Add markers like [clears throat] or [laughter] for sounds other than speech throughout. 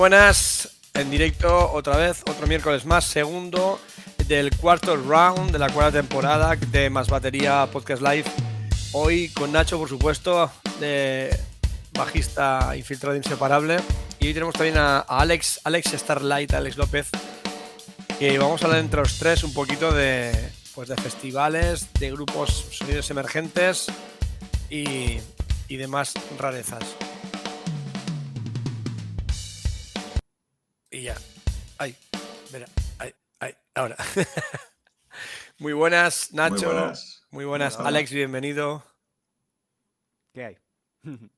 Buenas, en directo otra vez, otro miércoles más, segundo del cuarto round de la cuarta temporada de Más Batería Podcast Live. Hoy con Nacho, por supuesto, de bajista infiltrado inseparable. Y hoy tenemos también a, Alex, Alex Starlight, Alex López, que vamos a hablar entre los tres un poquito de, pues de festivales, de grupos sonidos emergentes y, y demás rarezas. Mira, ay, ay, ahora. [laughs] Muy buenas, Nacho. Muy buenas, Alex, bienvenido. ¿Qué hay? [laughs]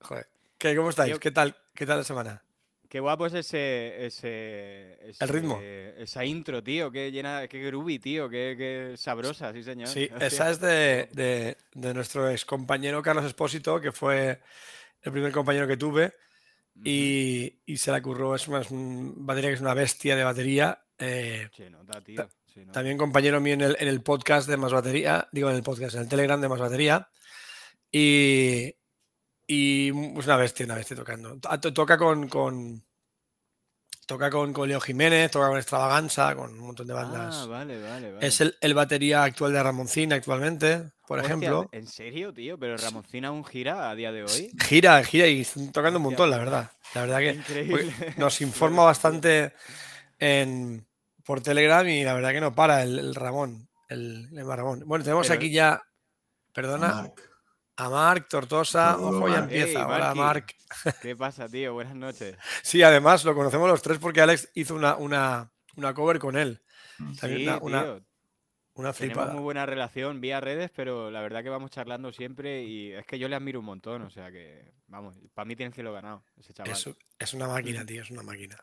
Joder. ¿Qué, ¿Cómo estáis? ¿Qué tal, ¿Qué tal la semana? Qué guapo es ese, ese, El ritmo. Esa intro, tío. Qué llena, qué groovy, tío. Qué, qué sabrosa, sí, señor. Sí, [laughs] esa es de, de, de nuestro ex compañero Carlos Espósito, que fue el primer compañero que tuve y, se la curró. Es una, batería que es una bestia de batería. Eh, también compañero mío en el, en el, podcast de Más Batería, digo en el podcast, en el Telegram de Más Batería. Y, y es una bestia, una bestia tocando. Toca con, con toca con, con, Leo Jiménez, toca con Extravaganza, con un montón de bandas. Ah, vale, vale, Es el, el, batería actual de Ramoncina actualmente, por ejemplo. ¿En serio, tío? ¿Pero Ramoncina aún gira a día de hoy? Gira, gira y están tocando un montón, la verdad. La verdad que nos [laughs] informa bastante en, por Telegram y la verdad que no para el, Ramón. El, Ramón. Bueno, tenemos aquí ya. Perdona. A Marc, Tortosa, ojo, ya empieza. Hola, Marc. [laughs] ¿Qué pasa, tío? Buenas noches. Sí, además lo conocemos los tres porque Alex hizo una, una, una cover con él. Sí, una, una, Tenemos muy buena relación vía redes, pero la verdad que vamos charlando siempre y es que yo le admiro un montón. O sea que, vamos, para mí tiene cielo ganado ese chaval. Es, es una máquina, tío, es una máquina.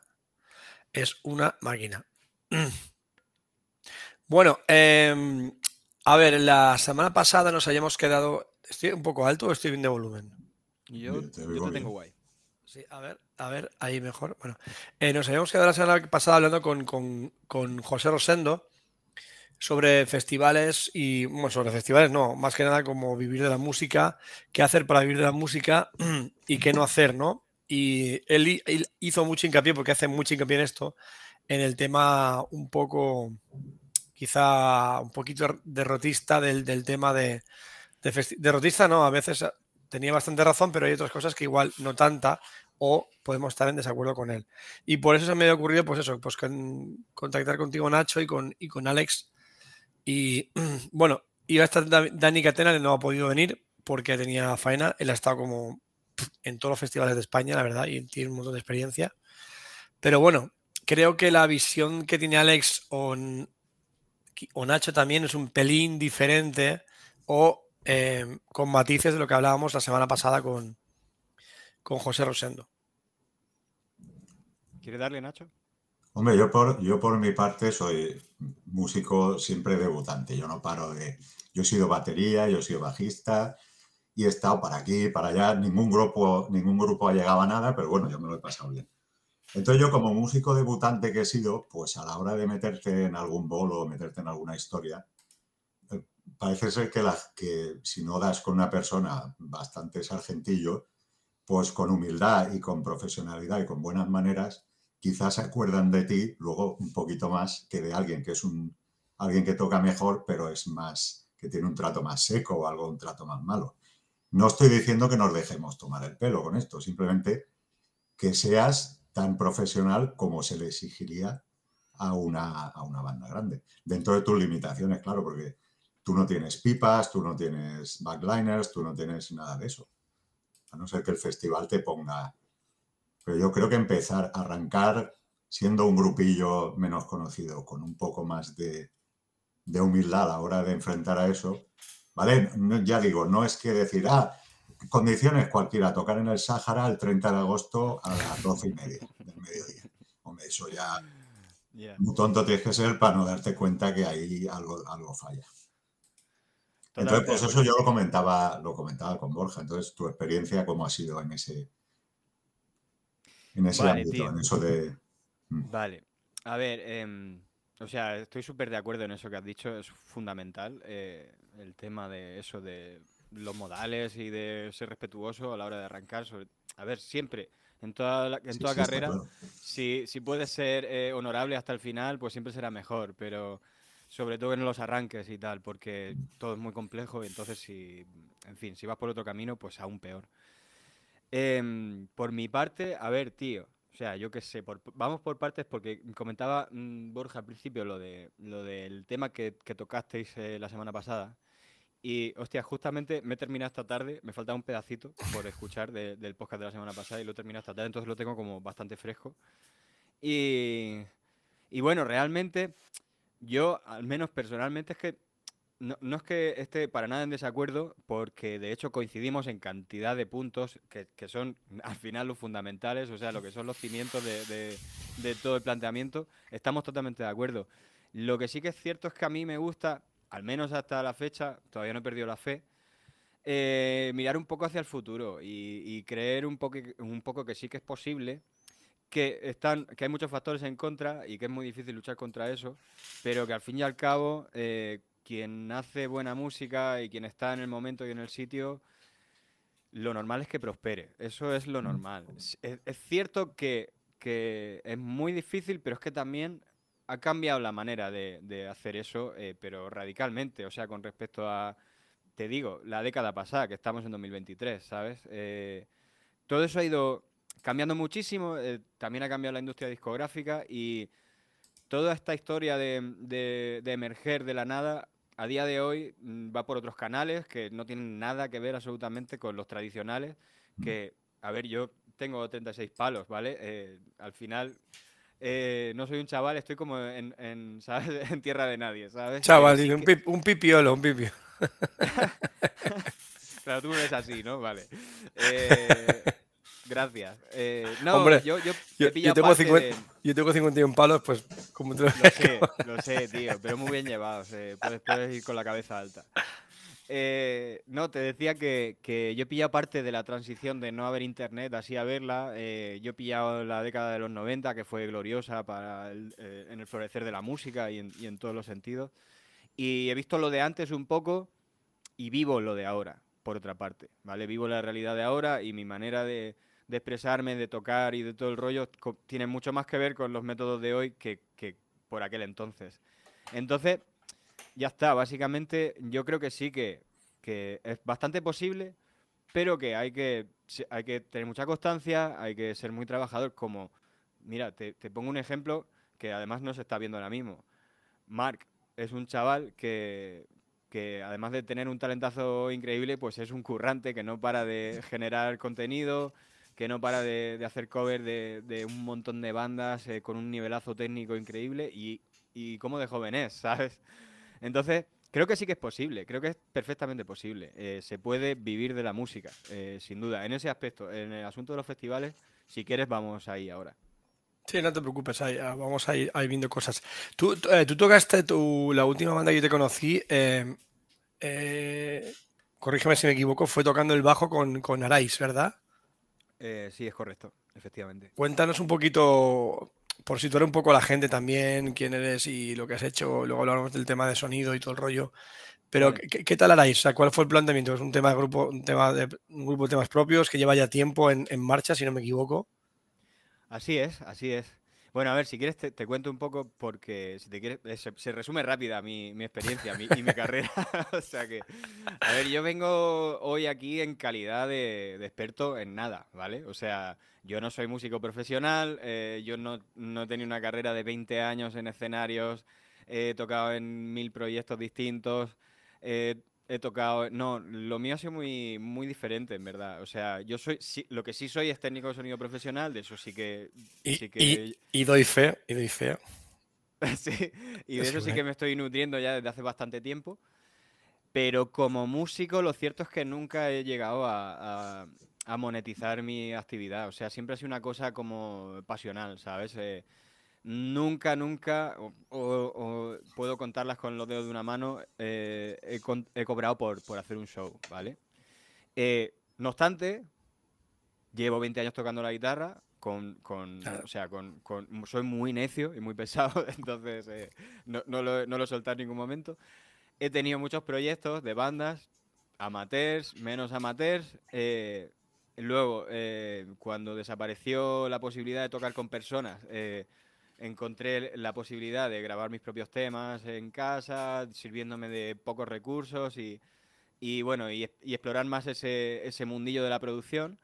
Es una máquina. [clears throat] Bueno, em, a ver, la semana pasada nos habíamos quedado ¿Estoy un poco alto o estoy bien de volumen? Yo, te, tengo guay. Sí, a ver, a ver, ahí mejor. Bueno, eh, nos habíamos quedado la semana pasada hablando con, José Rosendo sobre festivales y, bueno, sobre festivales no, más que nada como vivir de la música, qué hacer para vivir de la música y qué no hacer, ¿no? Y él, hizo mucho hincapié, porque hace mucho hincapié en esto, en el tema un poco, quizá un poquito derrotista del tema de, derrotista no, a veces ah, tenía bastante razón, pero hay otras cosas que igual no tanta o podemos estar en desacuerdo con él. Y por eso se me ha ocurrido, pues eso, pues contactar contigo Nacho y con, y con Alex. Y [clears throat] bueno, iba a estar Dani Catena, no ha podido venir porque tenía faena. Él ha estado como en todos los festivales de España, la verdad, y tiene un montón de experiencia. Pero bueno, creo que la visión que tiene Alex o, o Nacho también es un pelín diferente o Em, con matices de lo que hablábamos la semana pasada con, con José Rosendo. ¿Quiere darle, Nacho? Hombre, yo por, yo por mi parte soy músico siempre debutante. Yo no paro de. Yo he sido batería, yo he sido bajista y he estado para aquí, para allá. Ningún grupo, ningún grupo ha llegado a nada, pero bueno, yo me lo he pasado bien. Entonces, yo como músico debutante que he sido, pues a la hora de meterte en algún bolo o meterte en alguna historia, parece ser que, la, que si no das con una persona bastante sargentillo, pues con humildad y con profesionalidad y con buenas maneras, quizás se acuerdan de ti luego un poquito más que de alguien que es un alguien que toca mejor, pero es más que tiene un trato más seco o algo un trato más malo. No estoy diciendo que nos dejemos tomar el pelo con esto, simplemente que seas tan profesional como se le exigiría a una, a una banda grande, dentro de tus limitaciones, claro, porque Tú no tienes pipas, tú no tienes backliners, tú no tienes nada de eso. A no ser que el festival te ponga. Pero yo creo que empezar a arrancar siendo un grupillo menos conocido, con un poco más de, humildad a la hora de enfrentar a eso, ¿vale? ya digo, no es que decir, ah, condiciones cualquiera, tocar en el Sáhara el 30 de agosto a las 12 y media del mediodía. Hombre, eso ya muy tonto tienes que ser para no darte cuenta que ahí algo, algo falla. Entonces, pues eso yo lo comentaba, lo comentaba con Borja. Entonces, tu experiencia, ¿cómo ha sido en ese, en ese ámbito, en eso de. Mm. Vale. A ver, em, o sea, estoy súper de acuerdo en eso que has dicho, es fundamental. Eh, el tema de eso, de los modales y de ser respetuoso a la hora de arrancar. a ver, siempre, En toda, en toda carrera, si, si puedes ser eh, honorable hasta el final, pues siempre será mejor, pero sobre todo en los arranques y tal, porque todo es muy complejo y entonces si, en fin, si vas por otro camino, pues aún peor. Em, por mi parte, a ver, tío, o sea, yo qué sé, vamos por partes porque comentaba mm, Borja al principio lo, de, lo del tema que, tocasteis eh, la semana pasada. Y, hostia, justamente me he terminado esta tarde, me falta un pedacito por escuchar del podcast de la semana pasada y lo he terminado esta tarde, entonces lo tengo como bastante fresco. Y, y bueno, realmente yo, al menos personalmente, es que no, es que esté para nada en desacuerdo, porque de hecho coincidimos en cantidad de puntos que, son al final los fundamentales, o sea, lo que son los cimientos de, todo el planteamiento, estamos totalmente de acuerdo. Lo que sí que es cierto es que a mí me gusta, al menos hasta la fecha, todavía no he perdido la fe, eh, mirar un poco hacia el futuro y, creer un poco, un poco que sí que es posible que, están, que hay muchos factores en contra y que es muy difícil luchar contra eso, pero que al fin y al cabo eh, quien hace buena música y quien está en el momento y en el sitio, lo normal es que prospere. Eso es lo normal. Es, cierto que, es muy difícil, pero es que también ha cambiado la manera de, hacer eso, eh, pero radicalmente. O sea, con respecto a, te digo, la década pasada, que estamos en 2023, ¿sabes? Eh, todo eso ha ido cambiando muchísimo, eh, también ha cambiado la industria discográfica y toda esta historia de, emerger de la nada, a día de hoy mm, va por otros canales que no tienen nada que ver absolutamente con los tradicionales, que, a ver, yo tengo 36 palos, ¿vale? Eh, al final... Eh, no soy un chaval, estoy como en, en, [laughs] tierra de nadie, ¿sabes? Chaval, un, un pipiolo, un pipiolo. [laughs] Pero tú me ves así, ¿no? Vale. [laughs] Eh, Gracias. Eh, no, Hombre, yo, yo, yo, tengo 50, yo tengo 51 palos, pues como te lo, lo sé, lo sé, tío, pero muy bien llevado. puedes, ir con la cabeza alta. Eh, no, te decía que, que, yo he pillado parte de la transición de no haber internet así a verla. Eh, yo he pillado la década de los 90, que fue gloriosa para en el florecer de la música y en, y en todos los sentidos. Y he visto lo de antes un poco y vivo lo de ahora, por otra parte. ¿vale? Vivo la realidad de ahora y mi manera de, de expresarme, de tocar y de todo el rollo, tiene mucho más que ver con los métodos de hoy que, por aquel entonces. Entonces, ya está, básicamente yo creo que sí que, es bastante posible, pero que hay, que hay que tener mucha constancia, hay que ser muy trabajador, como, mira, te, pongo un ejemplo que además no se está viendo ahora mismo. Mark es un chaval que, que además de tener un talentazo increíble, pues es un currante que no para de generar contenido, que no para de, hacer cover de, un montón de bandas eh, con un nivelazo técnico increíble y, y como de joven es, [laughs] ¿sabes? Entonces, creo que sí que es posible, creo que es perfectamente posible. Eh, se puede vivir de la música, eh, sin duda. En ese aspecto, en el asunto de los festivales, si quieres, vamos ahí ahora. Sí, no te preocupes, ahí, ah, vamos a ir, viendo cosas. Tú, tú tocaste tu, la última banda que yo te conocí, corrígeme si me equivoco, fue tocando el bajo con, con Arais, ¿verdad? Eh, sí, es correcto, efectivamente. Cuéntanos un poquito, por situar un poco a la gente también, quién eres y lo que has hecho. Luego hablamos del tema de sonido y todo el rollo. Pero, ¿qué, tal haráis? ¿Cuál fue el planteamiento? ¿Es un tema de grupo, un tema de un grupo de temas propios que lleva ya tiempo en marcha, si no me equivoco? Así es, así es. Bueno, a ver, si quieres te, cuento un poco porque si te quieres, eh, se, resume rápida mi, experiencia y mi carrera. [laughs] o sea que, a ver, yo vengo hoy aquí en calidad de, experto en nada, ¿vale? O sea, yo no soy músico profesional, eh, yo no, no he tenido una carrera de 20 años en escenarios, he tocado en mil proyectos distintos, eh, he tocado. No, lo mío ha sido muy, muy diferente, en verdad. O sea, yo soy. lo que sí soy es técnico de sonido profesional, de eso sí que. Y, y, doy fe, y doy fe. [laughs] sí, y de eso sí que me estoy nutriendo ya desde hace bastante tiempo. Pero como músico, lo cierto es que nunca he llegado a, a, monetizar mi actividad. O sea, siempre ha sido una cosa como pasional, ¿sabes? Eh, Nunca, nunca, o, puedo contarlas con los dedos de una mano, eh, he, cobrado por, por, hacer un show, ¿vale? Eh, no obstante, llevo 20 años tocando la guitarra, con, con o sea, con, soy muy necio y muy pesado, [laughs] entonces eh, no, no, lo, no lo he soltado en ningún momento. He tenido muchos proyectos de bandas, amateurs, menos amateurs. he luego, eh, cuando desapareció la posibilidad de tocar con personas, eh, encontré la posibilidad de grabar mis propios temas en casa, sirviéndome de pocos recursos y, y bueno, y, explorar más ese, ese mundillo de la producción.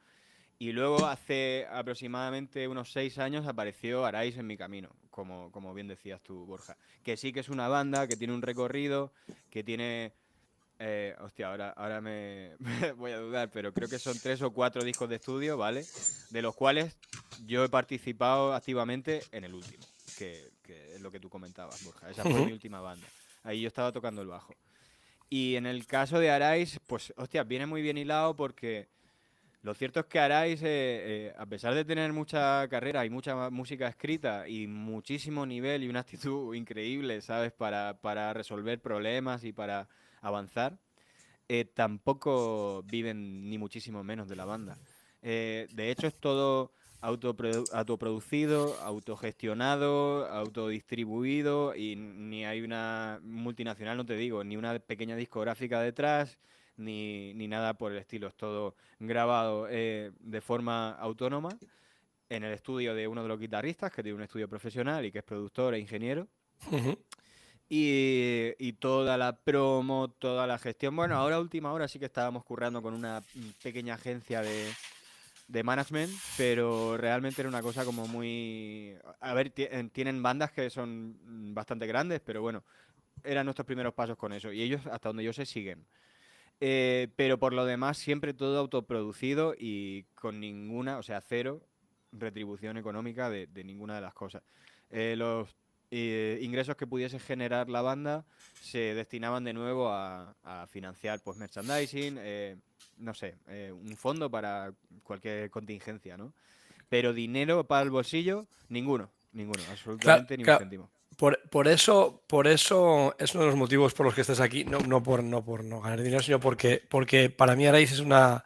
Y luego hace aproximadamente unos seis años apareció Arais en mi camino, como, como bien decías tú, Borja. Que sí que es una banda, que tiene un recorrido, que tiene... Eh, hostia, ahora, ahora me, [laughs] voy a dudar, pero creo que son tres o cuatro discos de estudio, ¿vale? De los cuales yo he participado activamente en el último, que, es lo que tú comentabas, Borja. Esa fue mi última banda. Ahí yo estaba tocando el bajo. Y en el caso de Arais, pues, hostia, viene muy bien hilado porque lo cierto es que Arais, eh, eh, a pesar de tener mucha carrera y mucha música escrita y muchísimo nivel y una actitud increíble, ¿sabes? Para, para resolver problemas y para avanzar, eh, tampoco viven ni muchísimo menos de la banda. de hecho, es todo autoproducido, autogestionado, autodistribuido y ni hay una multinacional, no te digo, ni una pequeña discográfica detrás ni, ni nada por el estilo. Es todo grabado eh, de forma autónoma en el estudio de uno de los guitarristas, que tiene un estudio profesional y que es productor e ingeniero. Y, y, toda la promo, toda la gestión. Bueno, ahora última hora sí que estábamos currando con una pequeña agencia de, de management, pero realmente era una cosa como muy... A ver, tienen bandas que son bastante grandes, pero bueno, eran nuestros primeros pasos con eso. Y ellos, hasta donde yo sé, siguen. Eh, pero por lo demás, siempre todo autoproducido y con ninguna, o sea, cero retribución económica de, ninguna de las cosas. Eh, los eh, ingresos que pudiese generar la banda se destinaban de nuevo a, financiar pues merchandising, no sé, un fondo para cualquier contingencia, ¿no? Pero dinero para el bolsillo, ninguno, ninguno, absolutamente ni un céntimo. Por, eso, por eso es uno de los motivos por los que estás aquí, no, no, por, no por no ganar dinero, sino porque, porque para mí Arais es una,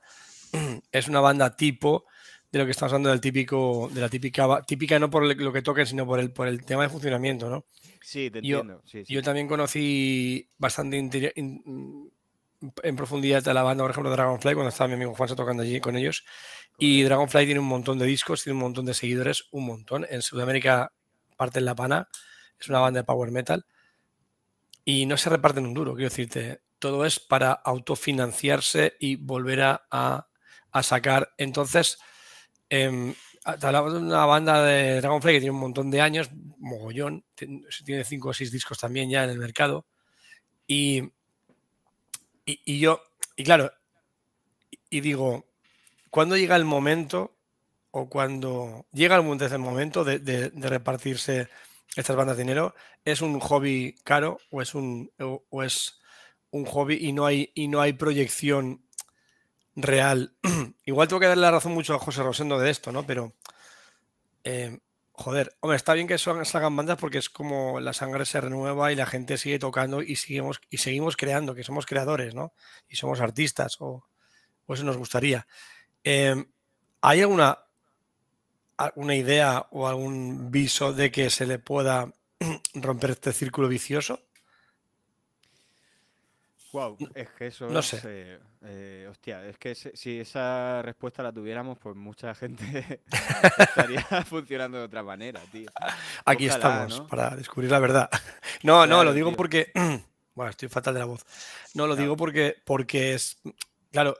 [clears throat] es una banda tipo de lo que estamos hablando del típico, de la típica, típica no por lo que toquen, sino por el, por el tema de funcionamiento, ¿no? Sí, te entiendo. Yo, también conocí bastante en profundidad de la banda, por ejemplo, Dragonfly, cuando estaba mi amigo Juanse tocando allí con ellos. Y Dragonfly tiene un montón de discos, tiene un montón de seguidores, un montón. En Sudamérica parte en la pana es una banda de power metal, y no se reparten un duro, quiero decirte, todo es para autofinanciarse y volver a, sacar. Entonces, eh, hablamos de una banda de Dragonfly que tiene un montón de años, mogollón, tiene cinco o seis discos también ya en el mercado. Y, y, yo, y claro, y, digo, ¿cuándo llega el momento o cuando llega el momento de, de repartirse estas bandas de dinero, ¿es un hobby caro o es un, o, es un hobby y no hay, y no hay proyección real? [clears throat] Igual tengo que darle la razón mucho a José Rosendo de esto, ¿no? Pero, eh, joder, hombre, está bien que salgan bandas porque es como la sangre se renueva y la gente sigue tocando y seguimos, y seguimos creando, que somos creadores, ¿no? Y somos artistas, o, eso nos gustaría. Eh, ¿Hay alguna alguna idea o algún viso de que se le pueda [clears throat] romper este círculo vicioso? Wow, es que eso no sé. Eh, eh, hostia, es que si esa respuesta la tuviéramos, pues mucha [laughs] gente estaría [laughs] funcionando de otra manera, tío. Aquí estamos para descubrir la verdad. [laughs] No, no, lo digo porque. [clears throat] Bueno, estoy fatal de la voz. No, lo digo porque, porque es. Claro,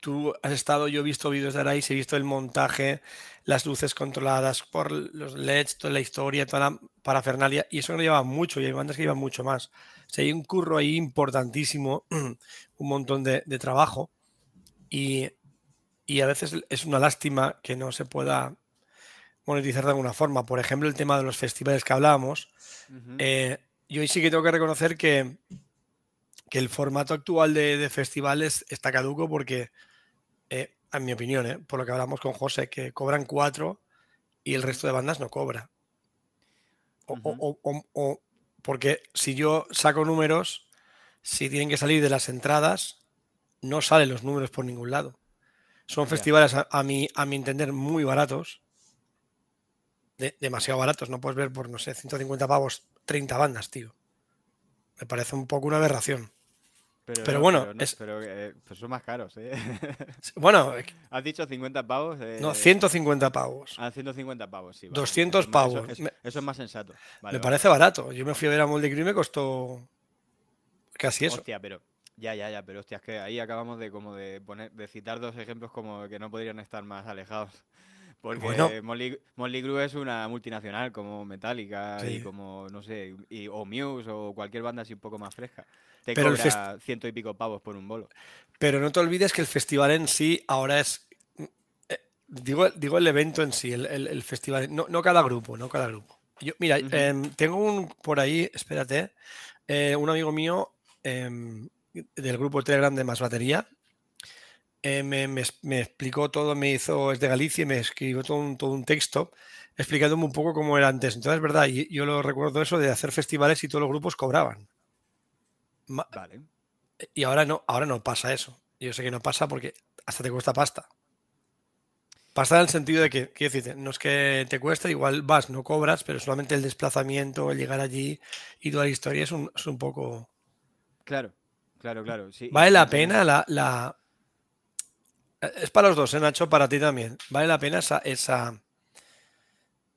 tú has estado, yo he visto vídeos de Arais, he visto el montaje, las luces controladas por los LEDs, toda la historia, toda la parafernalia, y eso no lleva mucho, y hay bandas que llevan mucho más. O hay un curro ahí importantísimo, [clears throat] un montón de, trabajo, y, a veces es una lástima que no se pueda monetizar de alguna forma. Por ejemplo, el tema de los festivales que hablábamos, eh, yo sí que tengo que reconocer que, que el formato actual de, de festivales está caduco porque eh, en mi opinión, eh, por lo que hablamos con José, que cobran cuatro y el resto de bandas no cobra. O, porque si yo saco números, si tienen que salir de las entradas, no salen los números por ningún lado. Son festivales, a, mi, a mi entender, muy baratos. demasiado baratos. No puedes ver por, no sé, 150 pavos 30 bandas, tío. Me parece un poco una aberración. Pero, bueno, pero, es- pero, eh, pues son más caros, ¿eh? Bueno, [laughs] Has dicho 50 pavos. no, eh, 150 pavos. Ah, 150 pavos, sí. vale. 200 Eso es más- eso- pavos. Eso, es más sensato. Vale, me vale. parece barato. Yo me fui a ver a Molde y me costó casi eso. Hostia, pero. Ya, ya, ya, pero hostia, es que ahí acabamos de como de poner, de citar dos ejemplos como que no podrían estar más alejados. Porque Bueno. Motley Crue es una multinacional como Metallica y como, no sé, y, o Muse o cualquier banda así un poco más fresca. Te Pero el cobra ciento y pico pavos por un bolo. Pero no te olvides que el festival en sí ahora es. eh, Digo, digo el evento en sí, el, el- el festival, no, no cada grupo, no cada grupo. Yo, mira, em, tengo un por ahí, espérate, eh, un amigo mío em, del grupo Telegram de Más Batería. Eh, me, me es- me explicó todo, me hizo, es de Galicia y me escribió todo un, todo un texto explicándome un poco cómo era antes. Entonces, es verdad, yo lo recuerdo eso de hacer festivales y todos los grupos cobraban. Vale. y ahora no, ahora no pasa eso. Yo sé que no pasa porque hasta te cuesta pasta. Pasta en el sentido de que, quiero decirte, no es que te cueste, igual vas, no cobras, pero solamente el desplazamiento, el llegar allí y toda la historia es un, es un poco. Claro, claro, claro. Sí, ¿Vale la pena la, la- Es para los dos, ¿eh, Nacho? Para ti también. ¿Vale la pena esa, esa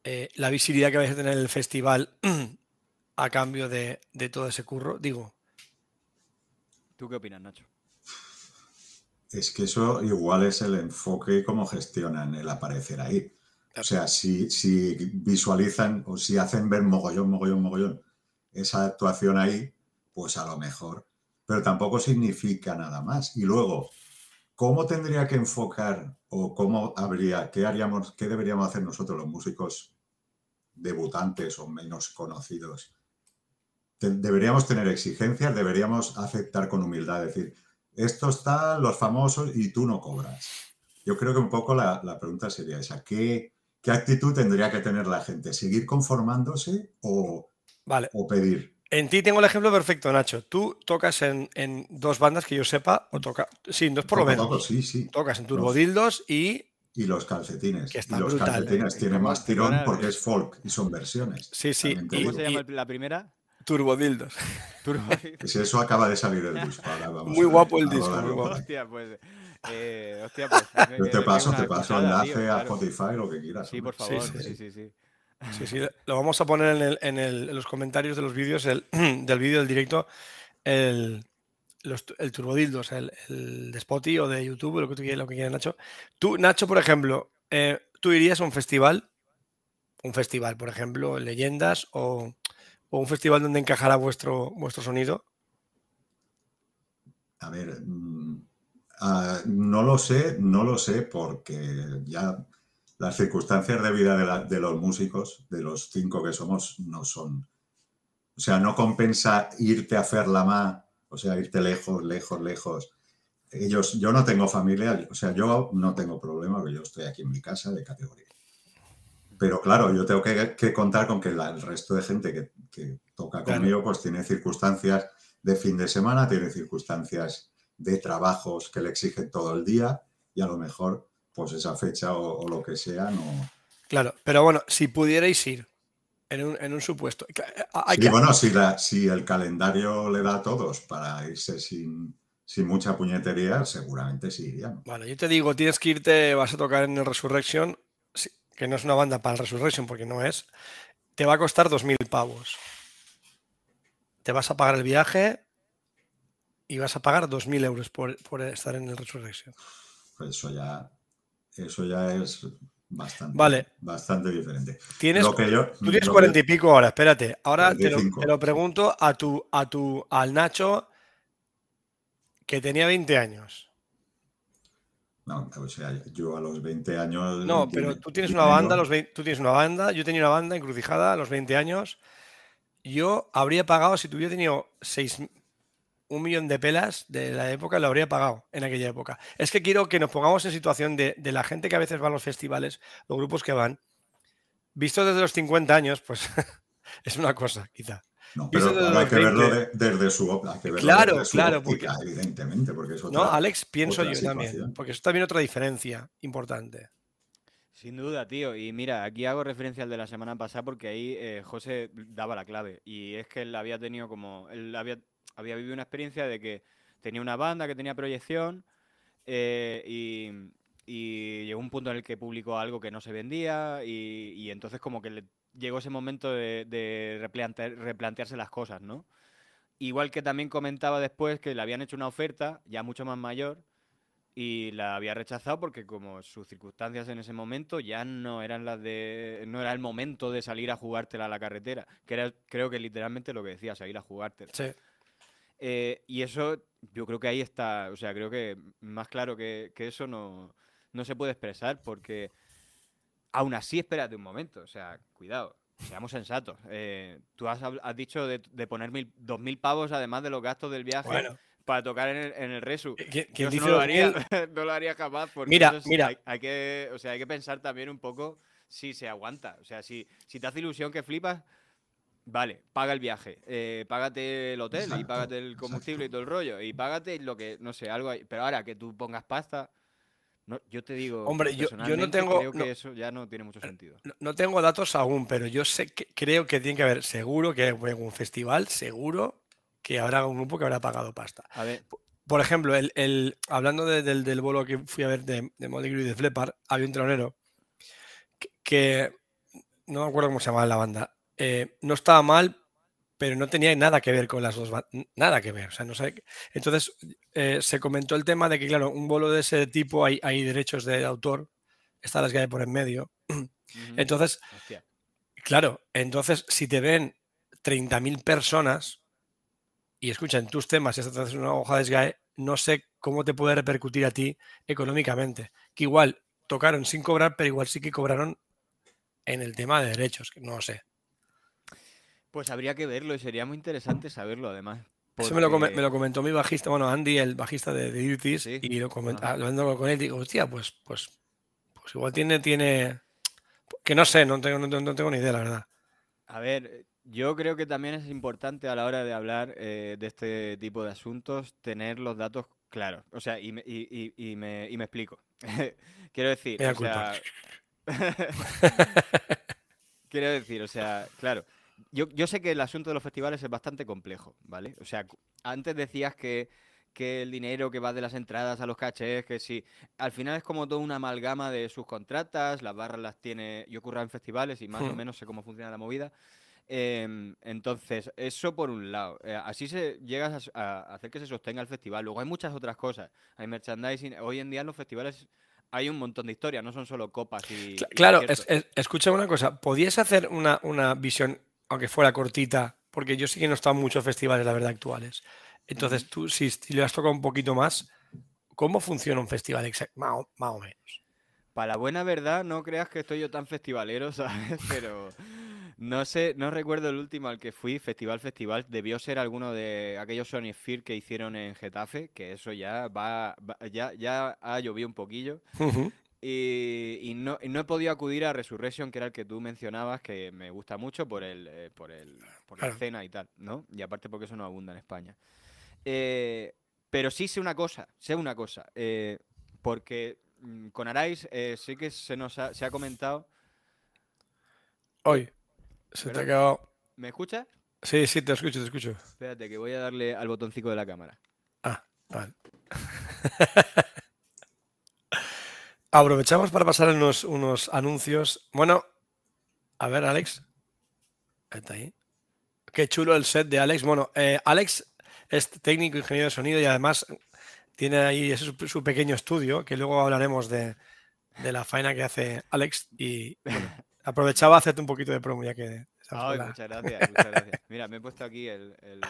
eh, la visibilidad que vais a tener en el festival [clears throat] a cambio de, de todo ese curro? Digo, ¿Tú qué opinas, Nacho? Es que eso igual es el enfoque y cómo gestionan el aparecer ahí. O sea, si, si visualizan o si hacen ver mogollón, mogollón, mogollón esa actuación ahí, pues a lo mejor. Pero tampoco significa nada más. Y luego, ¿cómo tendría que enfocar o cómo habría, qué haríamos, qué deberíamos hacer nosotros los músicos debutantes o menos conocidos? Deberíamos tener exigencias, deberíamos aceptar con humildad, decir, estos están los famosos y tú no cobras. Yo creo que un poco la, la pregunta sería esa. ¿Qué, ¿Qué actitud tendría que tener la gente? ¿Seguir conformándose o, vale. o pedir? En ti tengo el ejemplo perfecto, Nacho. Tú tocas en, en dos bandas que yo sepa, o toca. Sí, en dos por lo menos. toco, sí, sí. Tocas en Turbodildos y. Y los calcetines. Que y los brutal, calcetines ¿eh? tienen ¿Cómo- más tirón porque eh? es folk y son versiones. Sí, sí, y- ¿Cómo se llama el- la primera? Turbodildos. Turbo. [laughs] Si eso acaba de salir del disco. ahora vamos Muy guapo el disco, muy guapo. hostia, pues. Eh, hostia, pues. Yo te doy paso, te paso enlace tío, a. Spotify, lo que quieras. Sí, por favor. sí, Sí, sí, sí. Sí, sí, lo vamos a poner en, el- en el- los comentarios de los vídeos, el- [clears throat] del vídeo del directo, el, los, el Turbodildos, el, de Spotify o de YouTube, lo que tú quieras, lo que quieras, Nacho. Tú, Nacho, por ejemplo, eh, ¿tú irías a un festival? Un festival, por ejemplo, Leyendas o, o un festival donde encajara vuestro, vuestro sonido. A ver, mm, ah, no lo sé, no lo sé porque ya las circunstancias de vida de, la- de los músicos, de los cinco que somos, no son. O sea, no compensa irte a Ferlamá, o sea, irte lejos, lejos, lejos. Ellos, yo no tengo familia, o sea, yo no tengo problema, porque yo estoy aquí en mi casa de categoría. Pero claro, yo tengo que, que contar con que la- el resto de gente que, que toca Claro. conmigo, pues tiene circunstancias de fin de semana, tiene circunstancias de trabajos que le exigen todo el día y a lo mejor, pues esa fecha o, o lo que sea, no. Claro, pero bueno, si pudierais ir en un, en un supuesto. Hay Sí, bueno, si, la- si el calendario le da a todos para irse sin, sin mucha puñetería, seguramente sí irían. Bueno, yo te digo, tienes que irte, vas a tocar en el Resurrection, que no es una banda para el Resurrection porque no es, te va a costar 2.000 pavos. Te vas a pagar el viaje y vas a pagar 2.000 euros por, por estar en el Resurrection. Pues eso ya, eso ya es bastante, Vale. bastante diferente. Tienes, Lo que yo- tú tienes 40 y pico ahora, espérate. Ahora te lo, 45. te lo pregunto a tu, a tu, al Nacho que tenía 20 años. No, o sea, yo a los 20 años. No, pero tú tienes una banda, los 20 tú tienes una banda, yo tenía una banda encrucijada a los 20 años. Yo habría pagado, si tuviera tenido seis, un millón de pelas de la época, lo habría pagado en aquella época. Es que quiero que nos pongamos en situación de, de la gente que a veces va a los festivales, los grupos que van, visto desde los 50 años, pues [laughs] es una cosa, quizá. No, pero los hay que verlo 20. de- desde su óptica. hay que verlo Claro, desde su claro, óptica, evidentemente, porque es otra. ¿No, Alex? Pienso yo también, porque eso también otra diferencia importante. Sin duda, tío. Y mira, aquí hago referencia al de la semana pasada porque ahí eh, José daba la clave. Y es que él había tenido como. Él había, había vivido una experiencia de que tenía una banda que tenía proyección eh, y, y llegó un punto en el que publicó algo que no se vendía y, y entonces como que le llegó ese momento de, de replantear- replantearse las cosas, ¿no? Igual que también comentaba después que le habían hecho una oferta ya mucho más mayor y la había rechazado porque como sus circunstancias en ese momento ya no eran las de no era el momento de salir a jugártela a la carretera, que era creo que literalmente lo que decía, salir a jugártela. Sí. Eh, y eso, yo creo que ahí está, o sea, creo que más claro que, que eso no, no se puede expresar, porque aún así, espérate un momento, o sea, cuidado, seamos sensatos. Eh, tú has, has dicho de, de poner mil, dos mil pavos además de los gastos del viaje Bueno. para tocar en el, en el Resu. ¿Qui- Yo ¿Quién dice no lo haría, [laughs] no lo haría jamás, porque Mira, es- mira. Hay, hay que, o sea, hay que pensar también un poco si se aguanta. O sea, si, si te hace ilusión que flipas, Vale, paga el viaje, eh, págate el hotel y págate el combustible y todo el rollo y págate lo que, no sé, algo ahí. Pero ahora que tú pongas pasta, no, yo te digo, Hombre, yo- yo no tengo- creo que no- eso ya no tiene mucho sentido. No, no tengo datos aún, pero yo sé que creo que tiene que haber, seguro que en un festival, seguro que habrá un grupo que habrá pagado pasta. A ver, Por ejemplo, el, el- hablando de- del, del bolo que fui a ver de, de Crue y de Flepar, había un tronero que, que no me acuerdo cómo se llamaba la banda. Eh, no estaba mal, pero no tenía nada que ver con las dos bandas. Nada que ver. O sea, no sé. Entonces eh, se comentó el tema de que, claro, un bolo de ese tipo hay, hay derechos de autor, está las que hay por en medio. [clears throat] Entonces, hostia. Claro, entonces si te ven 30.000 personas y escuchan tus temas y haces una hoja de SGAE, no sé cómo te puede repercutir a ti económicamente. Que igual tocaron sin cobrar, pero igual sí que cobraron en el tema de derechos, que no lo sé. Pues habría que verlo y sería muy interesante saberlo además. Eso me lo, me lo comentó mi bajista, bueno, Andy, el bajista de, de Sí, y lo hablando con él, digo, hostia, pues, pues, pues igual tiene, tiene, que no sé, no tengo, no, tengo- no tengo ni idea, la verdad. A ver, yo creo que también es importante a la hora de hablar eh, de este tipo de asuntos tener los datos claros. O sea, y me, y, y- y me, y me explico. [laughs] Quiero decir, o culpa. sea, [laughs] [laughs] Quiero decir, o sea, claro, yo, yo sé que el asunto de los festivales es bastante complejo, ¿vale? O sea, antes decías que, que el dinero que va de las entradas a los cachés, que sí, al final es como toda una amalgama de sus contratas, las barras las tiene, yo curro en festivales y más o Hmm. menos sé cómo funciona la movida. Em, entonces, eso por un lado. Eh, así se llegas a hacer que se sostenga el festival. Luego hay muchas otras cosas. Hay merchandising. Hoy en día en los festivales hay un montón de historias, no son solo copas y. Cla- y Claro, es, conciertos. es- escucha una cosa, ¿podías hacer una, una visión, aunque fuera cortita? Porque yo sí que no he estado en muchos festivales, la verdad, actuales. Entonces, tú, si, si le has tocado un poquito más, ¿cómo funciona un festival exact- más, o- más o menos? Para la buena verdad, no creas que estoy yo tan festivalero, [laughs] ¿sabes? Pero no sé, no recuerdo el último al que fui, festival, festival. Debió ser alguno de aquellos Sony Sphere que hicieron en Getafe, que eso ya va, va- ya, ya ha llovido un poquillo. Ujú. Y, y no, y no he podido acudir a Resurrection, que era el que tú mencionabas, que me gusta mucho por el, eh, por el, por la escena y tal, ¿no? Y aparte porque eso no abunda en España. Eh, pero sí sé una cosa, sé una cosa, eh, porque mm, con Arais eh, sí que se nos ha, se ha comentado. Hoy, se te ha quedado... ¿Me escuchas? Sí, sí, te escucho, te escucho. Espérate, que voy a darle al botoncito de la cámara. Ah, vale. [laughs] Aprovechamos para pasar unos, unos anuncios. Bueno, a ver, Alex. Está ahí. Qué chulo el set de Alex. Bueno, eh, Alex es técnico, ingeniero de sonido y además tiene ahí ese su, su pequeño estudio, que luego hablaremos de, de la faena que hace Alex. Y bueno, [laughs] aprovechaba hacerte un poquito de promo ya que... Ay, muchas [laughs] gracias, muchas gracias. Mira, me he puesto aquí el, el,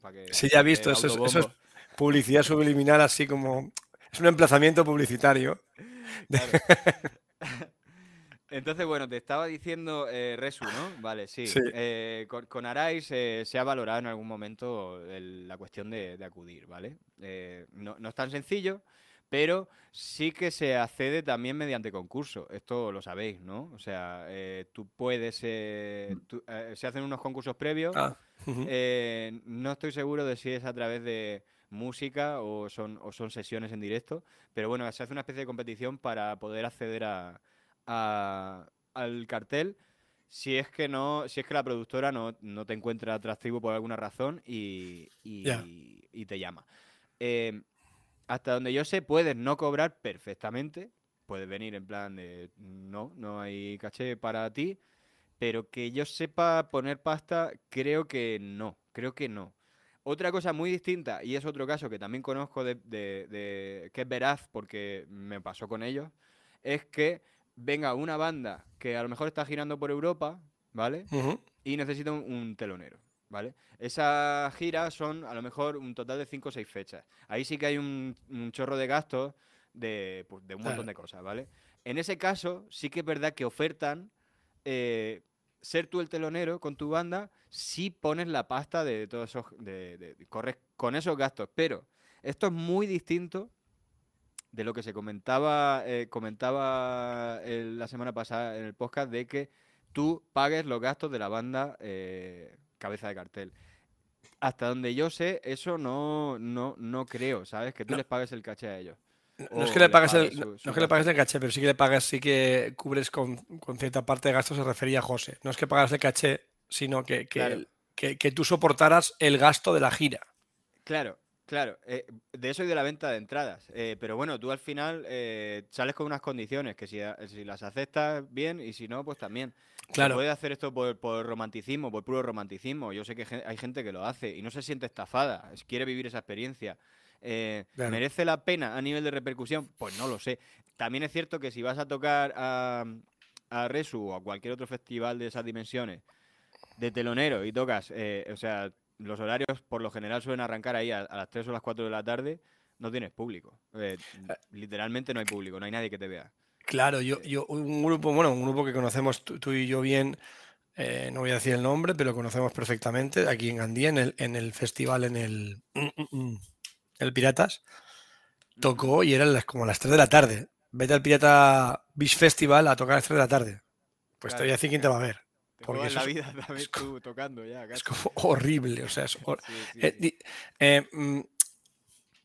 para que. Sí, ya he visto, eso es, eso es publicidad subliminal, así como... Es un emplazamiento publicitario. [laughs] Claro. Entonces, bueno, te estaba diciendo eh, Resu, ¿no? Vale, sí. Sí. Eh, con, con Arais eh, se ha valorado en algún momento el- la cuestión de, de acudir, ¿vale? No, no es tan sencillo, pero sí que se accede también mediante concurso. Esto lo sabéis, ¿no? O sea, tú puedes... tú- se hacen unos concursos previos. Ah, no estoy seguro de si es a través de música o son, o son sesiones en directo, pero bueno, se hace una especie de competición para poder acceder a, a- al cartel si es que no, si es que la productora no, te encuentra atractivo por alguna razón y, y, te llama. Em, hasta donde yo sé, puedes no cobrar perfectamente. Puedes venir en plan de no, no hay caché para ti. Pero que yo sepa poner pasta, creo que no. Creo que no. Otra cosa muy distinta, y es otro caso que también conozco de, de, que es veraz porque me pasó con ellos, es que venga una banda que a lo mejor está girando por Europa, ¿vale? Y necesita un, telonero, ¿vale? Esa gira son a lo mejor un total de 5 o 6 fechas. Ahí sí que hay un, chorro de gastos de, pues, un montón de cosas, ¿vale? En ese caso, sí que es verdad que ofertan eh, ser tú el telonero con tu banda si pones la pasta de todos esos. De, corres con esos gastos. Pero esto es muy distinto de lo que se comentaba, eh, comentaba la semana pasada en el podcast de que tú pagues los gastos de la banda eh, cabeza de cartel. Hasta donde yo sé, eso no, no, no creo, ¿sabes? Que tú les pagues el caché a ellos. No es que le pagues, el, no que le pagues el caché, pero sí que le pagas, sí que cubres con, cierta parte de gastos, se refería a José. No es que pagas el caché, sino que, que, tú soportaras el gasto de la gira. Claro, Claro, eh, de eso y de la venta de entradas. Eh, pero bueno, tú al final eh, sales con unas condiciones que si, las aceptas bien y si no, pues también. Claro. puede hacer esto por, por, romanticismo, por puro romanticismo. Yo sé que hay gente que lo hace y no se siente estafada, quiere vivir esa experiencia. ¿Merece la pena a nivel de repercusión? Pues no lo sé. También es cierto que si vas a tocar a, a Resu o a cualquier otro festival de esas dimensiones de telonero y tocas, o sea, los horarios por lo general suelen arrancar ahí a, las 3 o las 4 de la tarde, no tienes público. Eh, eh. literalmente no hay público, no hay nadie que te vea. Claro, yo, yo un grupo, bueno, un grupo que conocemos tú, y yo bien, eh, no voy a decir el nombre, pero lo conocemos perfectamente, aquí en Gandía, en el, en el festival, en el, el Piratas, tocó y eran las, como las 3 de la tarde. Vete al Pirata Beach Festival a tocar a las 3 de la tarde. Pues te voy a decir quién te va a ver. Porque la vida [laughs] es, tú tocando ya. Es como horrible, o sea, es eh, eh, mm,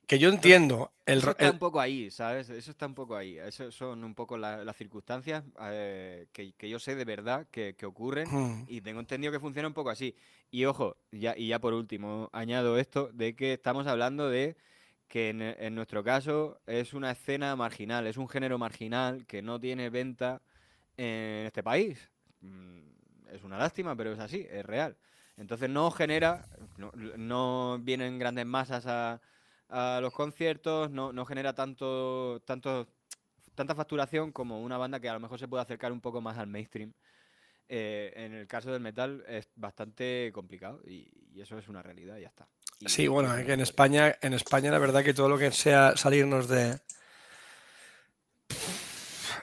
que yo entiendo. El, eso está un poco ahí, ¿sabes? Eso está un poco ahí. Eso son un poco las circunstancias eh, que, yo sé de verdad que, ocurren y tengo entendido que funciona un poco así. Y ojo, y ya por último, añado esto de que estamos hablando de que en, en nuestro caso es una escena marginal, es un género marginal que no tiene venta en este país mm, es una lástima, pero es así, es real. Entonces no genera, no, vienen grandes masas a, los conciertos, no, genera tanto, tanto, tanta facturación como una banda que a lo mejor se puede acercar un poco más al mainstream. Eh, en el caso del metal es bastante complicado y, eso es una realidad, ya está. sí, bueno, es que en España, en España la verdad que todo lo que sea salirnos de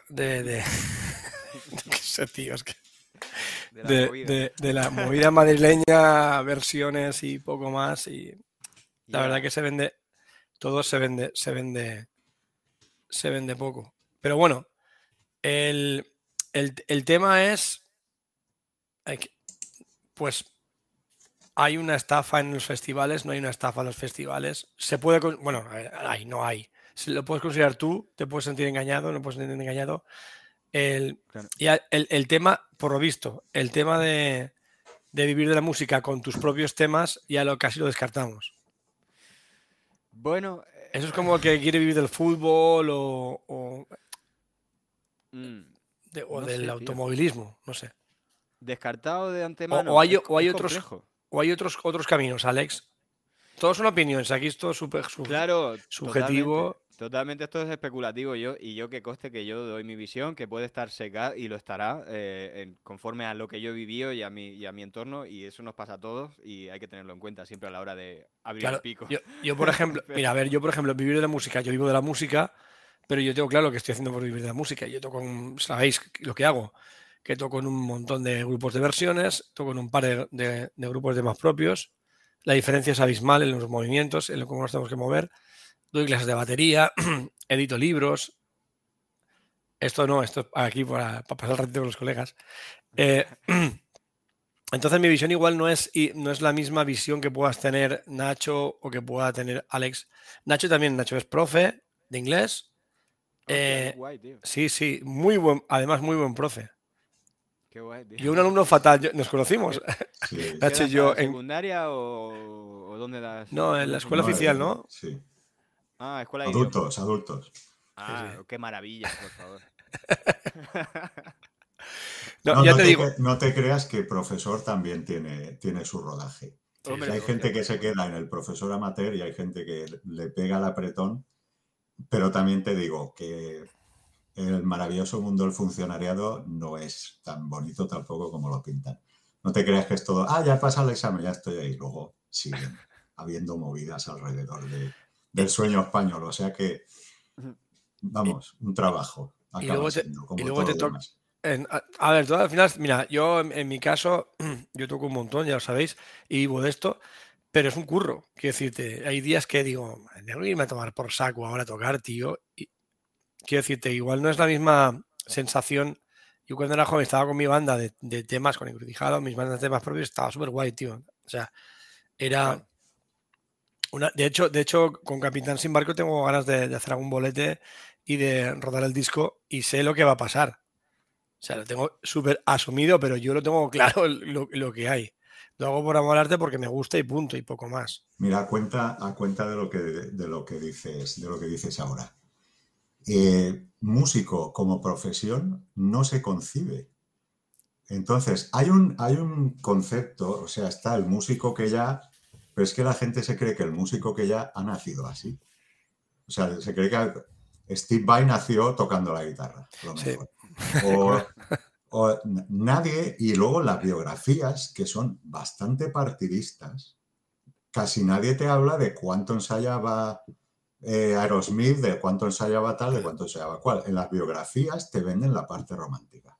de, de... [laughs] qué sé, tío, es que de, la, movida. madrileña, versiones y poco más. Y la verdad que se vende, todo se vende, se vende, se vende poco. Pero bueno, el, tema es, pues hay una estafa en los festivales, no hay una estafa en los festivales. Se puede, bueno, hay, no hay. Si lo puedes considerar tú, te puedes sentir engañado, no puedes sentir engañado. El, y el, tema, por lo visto, el tema de, vivir de la música con tus propios temas, ya lo casi lo descartamos. Bueno. Eso es como el que quiere vivir del fútbol o, mm, del automovilismo, no sé. Descartado de antemano. O, hay, otros, o hay otros, otros caminos, Alex. Todos son opiniones, aquí es todo súper claro, subjetivo. Totalmente esto es especulativo yo y yo que coste que yo doy mi visión, que puede estar seca y lo estará eh, conforme a lo que yo he vivido y a, mi, y a mi entorno y eso nos pasa a todos y hay que tenerlo en cuenta siempre a la hora de abrir el pico. Yo, por [laughs] ejemplo, mira, a ver, yo por ejemplo, vivir de la música, yo vivo de la música, pero yo tengo claro lo que estoy haciendo por vivir de la música. Yo toco, sabéis lo que hago, que toco en un montón de grupos de versiones, toco en un par de, de grupos de más propios. La diferencia es abismal en los movimientos, en lo cómo nos tenemos que mover doy clases de batería, [clears throat] edito libros. Esto no, esto aquí para, pasar el ratito con los colegas. Eh, [clears throat] entonces mi visión igual no es, no es la misma visión que puedas tener Nacho o que pueda tener Alex. Nacho también, Nacho es profe de inglés. Eh, sí, sí, muy buen, además muy buen profe. Qué guay. Yo un alumno fatal, yo- nos conocimos. [laughs] Sí. Nacho y ¿Quedas yo en secundaria o, o dónde das? No, en la escuela No, oficial, eh, ¿no? Sí. Ah, escuela de. Adultos, adultos. Ah, sí. qué maravilla, por favor. [laughs] No, No, ya no te digo, no te creas que profesor también tiene, tiene su rodaje. Hombre, hay gente que se queda en el profesor amateur y hay gente que le pega el apretón, pero también te digo que el maravilloso mundo del funcionariado no es tan bonito tampoco como lo pintan. No te creas que es todo, ah, ya he pasado el examen, ya estoy ahí. Luego siguen habiendo movidas alrededor de- del sueño español. O sea que, vamos, un trabajo. Y luego te- siendo, y luego todo te. En- a, a ver, tú al final, mira, yo en, en mi caso, [clears throat] yo toco un montón, ya lo sabéis, y vivo de esto, pero es un curro. Quiero decirte, hay días que digo, tengo que irme a tomar por saco ahora a tocar, tío. Y quiero decirte, igual no es la misma sensación. Yo cuando era joven estaba con mi banda de, de temas, con Encrucijado, mis bandas de temas propios, estaba súper guay, tío. O sea, era. Una, de, hecho, de hecho, con Capitán Sin Barco tengo ganas de, de hacer algún bolete y de rodar el disco y sé lo que va a pasar. O sea, lo tengo súper asumido, pero yo lo tengo [laughs] claro lo, lo que hay. Lo hago por amor al arte porque me gusta y punto, y poco más. Mira, cuenta, a cuenta de, lo que, de lo que dices, de lo que dices ahora. Eh, músico como profesión no se concibe. Entonces, hay un, hay un concepto, o sea, está el músico que ya, pero es que la gente se cree que el músico que ya ha nacido así. O sea, se cree que Steve Vai nació tocando la guitarra, lo Sí. mejor. [laughs] O, nadie, y luego las biografías, que son bastante partidistas, casi nadie te habla de cuánto ensayaba eh, Aerosmith, de cuánto ensayaba tal, de cuánto ensayaba cual. En las biografías te venden la parte romántica.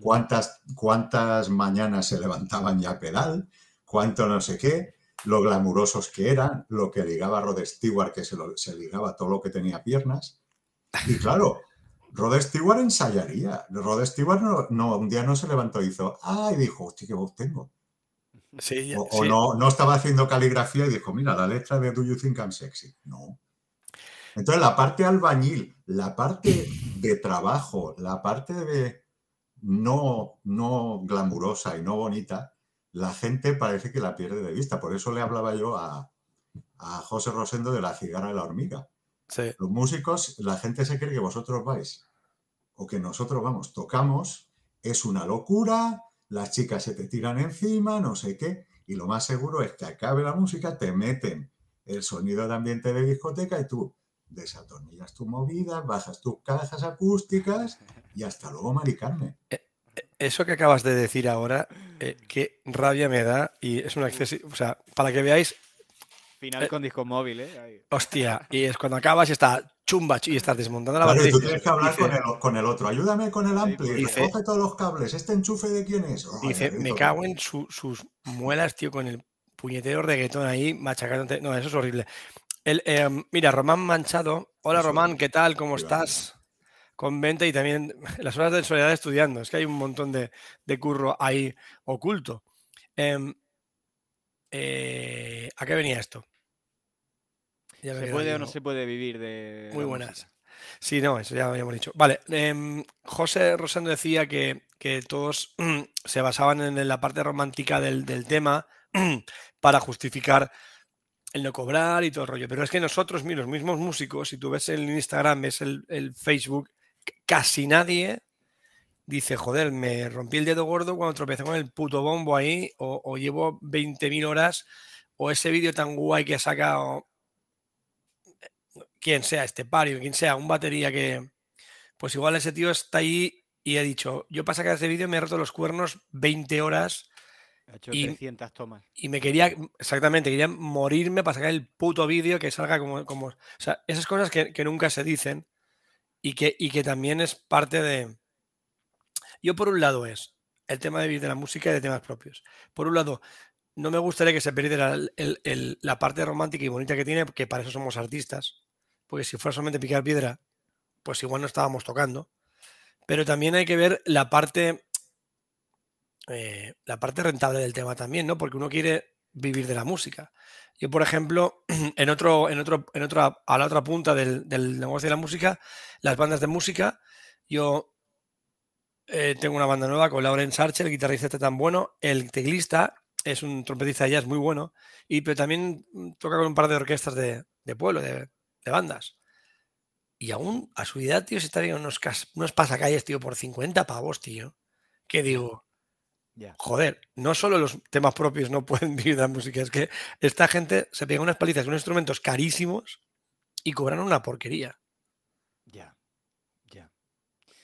Cuántas, cuántas mañanas se levantaban ya a pedal, cuánto no sé qué, lo glamurosos que eran, lo que ligaba Rod Stewart, que se, lo- se ligaba todo lo que tenía piernas. Y claro, Rod Stewart ensayaría. Rod Stewart no, no, un día no se levantó y hizo, ay, dijo, hostia, qué voz tengo. Sí, O, o sí. no, no estaba haciendo caligrafía y dijo, mira, la letra de Do You Think I'm Sexy. No. Entonces, la parte albañil, la parte de trabajo, la parte de no, no glamurosa y no bonita, la gente parece que la pierde de vista. Por eso le hablaba yo a, a José Rosendo de la cigarra y la hormiga. sí. Los músicos, la gente se cree que vosotros vais o que nosotros vamos, tocamos, es una locura, las chicas se te tiran encima, no sé qué, y lo más seguro es que acabe la música, te meten el sonido de ambiente de discoteca y tú desatornillas tu movida, bajas tus cajas acústicas y hasta luego, Mari Carmen. Eso que acabas de decir ahora, eh, qué rabia me da y es un acceso, o sea, para que veáis, Final Eh, con disco móvil, ¿eh? Ahí. hostia, y es cuando acabas y está chumba ch- y estás desmontando la Claro, batería. tú tienes que hablar dice- con el, con el otro, ayúdame con el ampli, Dice- recoge todos los cables, ¿este enchufe de quién es? Oh, Dice, me cago en su- sus muelas, tío, con el puñetero reggaetón ahí machacándote. No, eso es horrible. El, em, mira, Román Manchado. Hola, Román, ¿qué tal? ¿Cómo estás? Con 20 y también [laughs] las horas de soledad estudiando. Es que hay un montón de, de curro ahí oculto. Em, eh, ¿A qué venía esto? Ya ¿Se puede o no se puede vivir de. Muy buenas. Sí, no, eso ya lo habíamos dicho. Vale, em, José Rosendo decía que, que todos [clears throat] se basaban en la parte romántica del, del tema [clears throat] para justificar el no cobrar y todo el rollo. Pero es que nosotros, los mismos músicos, si tú ves el Instagram, ves el, el Facebook, casi nadie dice, joder, me rompí el dedo gordo cuando tropecé con el puto bombo ahí, o, o llevo 20.000 horas, o ese vídeo tan guay que ha sacado quien sea, este pario, quien sea, un batería que, pues igual ese tío está ahí y ha dicho, yo para sacar ese vídeo me he roto los cuernos 20 horas Ha hecho Y- 300 tomas. y me quería, exactamente, quería morirme para sacar el puto vídeo que salga como, como, o sea, esas cosas que, que nunca se dicen y que, y que también es parte de, yo por un lado es el tema de vivir de la música y de temas propios. Por un lado, no me gustaría que se perdiera el- el- el- la parte romántica y bonita que tiene, porque para eso somos artistas, porque si fuera solamente picar piedra, pues igual no estábamos tocando. Pero también hay que ver la parte, eh, la parte rentable del tema también, ¿no? Porque uno quiere vivir de la música. Yo, por ejemplo, [clears throat] en otro, en otro, en otra, a la otra punta del, del negocio de la música, las bandas de música, yo eh, tengo una banda nueva con Lauren Sarcher, el guitarrista está tan bueno, el teclista es un trompetista de jazz muy bueno, y pero también toca con un par de orquestas de, pueblo, de, bandas. Y aún a su edad, tío, se está viendo unos, unos pasacalles, tío, por 50 pavos, tío. Que digo, joder, no solo los temas propios no [laughs] pueden vivir de la música, es que esta gente se pega unas palizas con instrumentos carísimos y cobran una porquería. Ya, ya.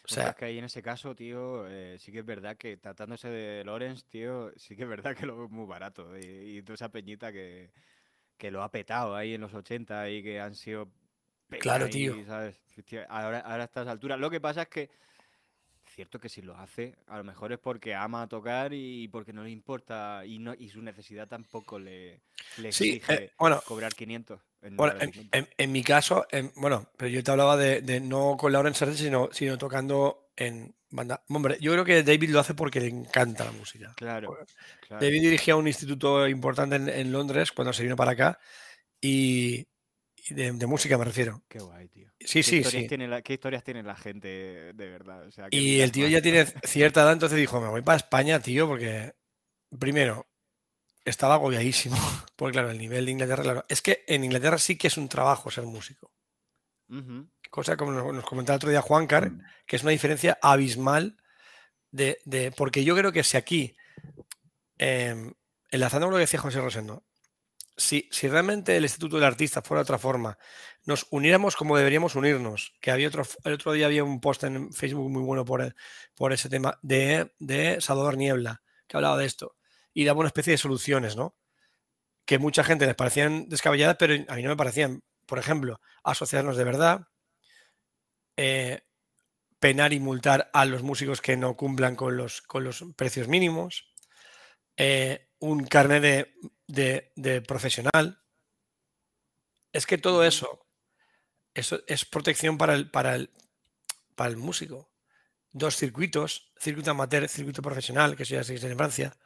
O sea, es que ahí en ese caso, tío, eh, sí que es verdad que tratándose de Lorenz, tío, sí que es verdad que lo es muy barato. Y, toda esa peñita que, lo ha petado ahí en los 80 y que han sido... Claro, tío. ahora, ahora a estas alturas. Lo que pasa es que cierto que si lo hace, a lo mejor es porque ama tocar y porque no le importa y no y su necesidad tampoco le, le eh, exige cobrar 500. En, bueno, en, mi caso, bueno, pero yo te hablaba de, no con Lauren Sartre, sino, sino tocando en banda. Hombre, yo creo que David lo hace porque le encanta la música. Claro. David dirigía un instituto importante en, Londres cuando se vino para acá y, de, música me refiero. Qué guay, tío. Sí, sí, sí. ¿Qué historias tiene la gente, de verdad? y el tío ya tiene [laughs] cierta edad, entonces dijo, me voy para España, tío, porque primero, estaba agobiadísimo. [laughs] Porque claro, el nivel de Inglaterra, claro, es que en Inglaterra sí que es un trabajo ser músico. Cosa como nos, comentaba el otro día Juan Car, mm. que es una diferencia abismal de, porque yo creo que si aquí, eh, enlazando con lo que decía José Rosendo, si, realmente el Instituto del Artista fuera de otra forma, nos uniéramos como deberíamos unirnos, que había otro, el otro día había un post en Facebook muy bueno por, por ese tema de, Salvador Niebla, que hablaba de esto, y daba una especie de soluciones, ¿no? Que mucha gente les parecían descabelladas, pero a mí no me parecían. Por ejemplo, asociarnos de verdad, eh, penar y multar a los músicos que no cumplan con los, con los precios mínimos, eh, un carnet de de, profesional, es que todo eso, eso es protección para el, para el, para el músico. Dos circuitos, circuito amateur, circuito profesional, que eso ya se dice en Francia.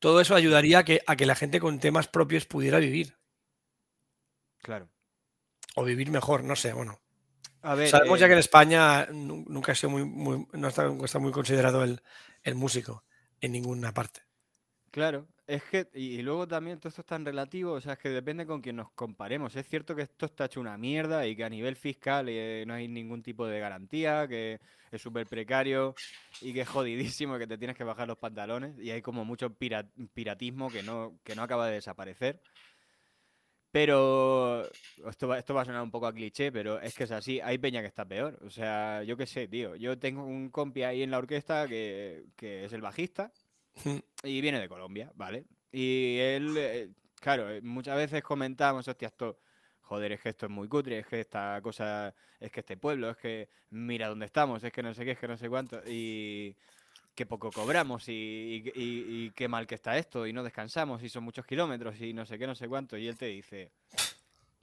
Todo eso ayudaría a que, a que la gente con temas propios pudiera vivir. Claro. O vivir mejor, no sé, bueno. Sabemos ya que en eh, España nunca ha sido muy, no está, muy considerado el, el músico en ninguna parte. Claro, es que, y, luego también todo esto es tan relativo, o sea, es que depende con quién nos comparemos. Es cierto que esto está hecho una mierda y que a nivel fiscal eh, no hay ningún tipo de garantía, que es súper precario y que es jodidísimo, que te tienes que bajar los pantalones y hay como mucho piratismo que no, que no acaba de desaparecer. Pero esto va, esto va a sonar un poco a cliché, pero es que es así. Hay peña que está peor. O sea, yo qué sé, tío. Yo tengo un compi ahí en la orquesta que, que es el bajista y viene de Colombia, ¿vale? Y él, eh, claro, eh, muchas veces comentamos, hostia, esto, joder, es que esto es muy cutre, es que esta cosa, es que este pueblo, es que mira dónde estamos, es que no sé qué, es que no sé cuánto, y qué poco cobramos, y, qué mal que está esto, y no descansamos, y son muchos kilómetros, y no sé qué, no sé cuánto, y él te dice,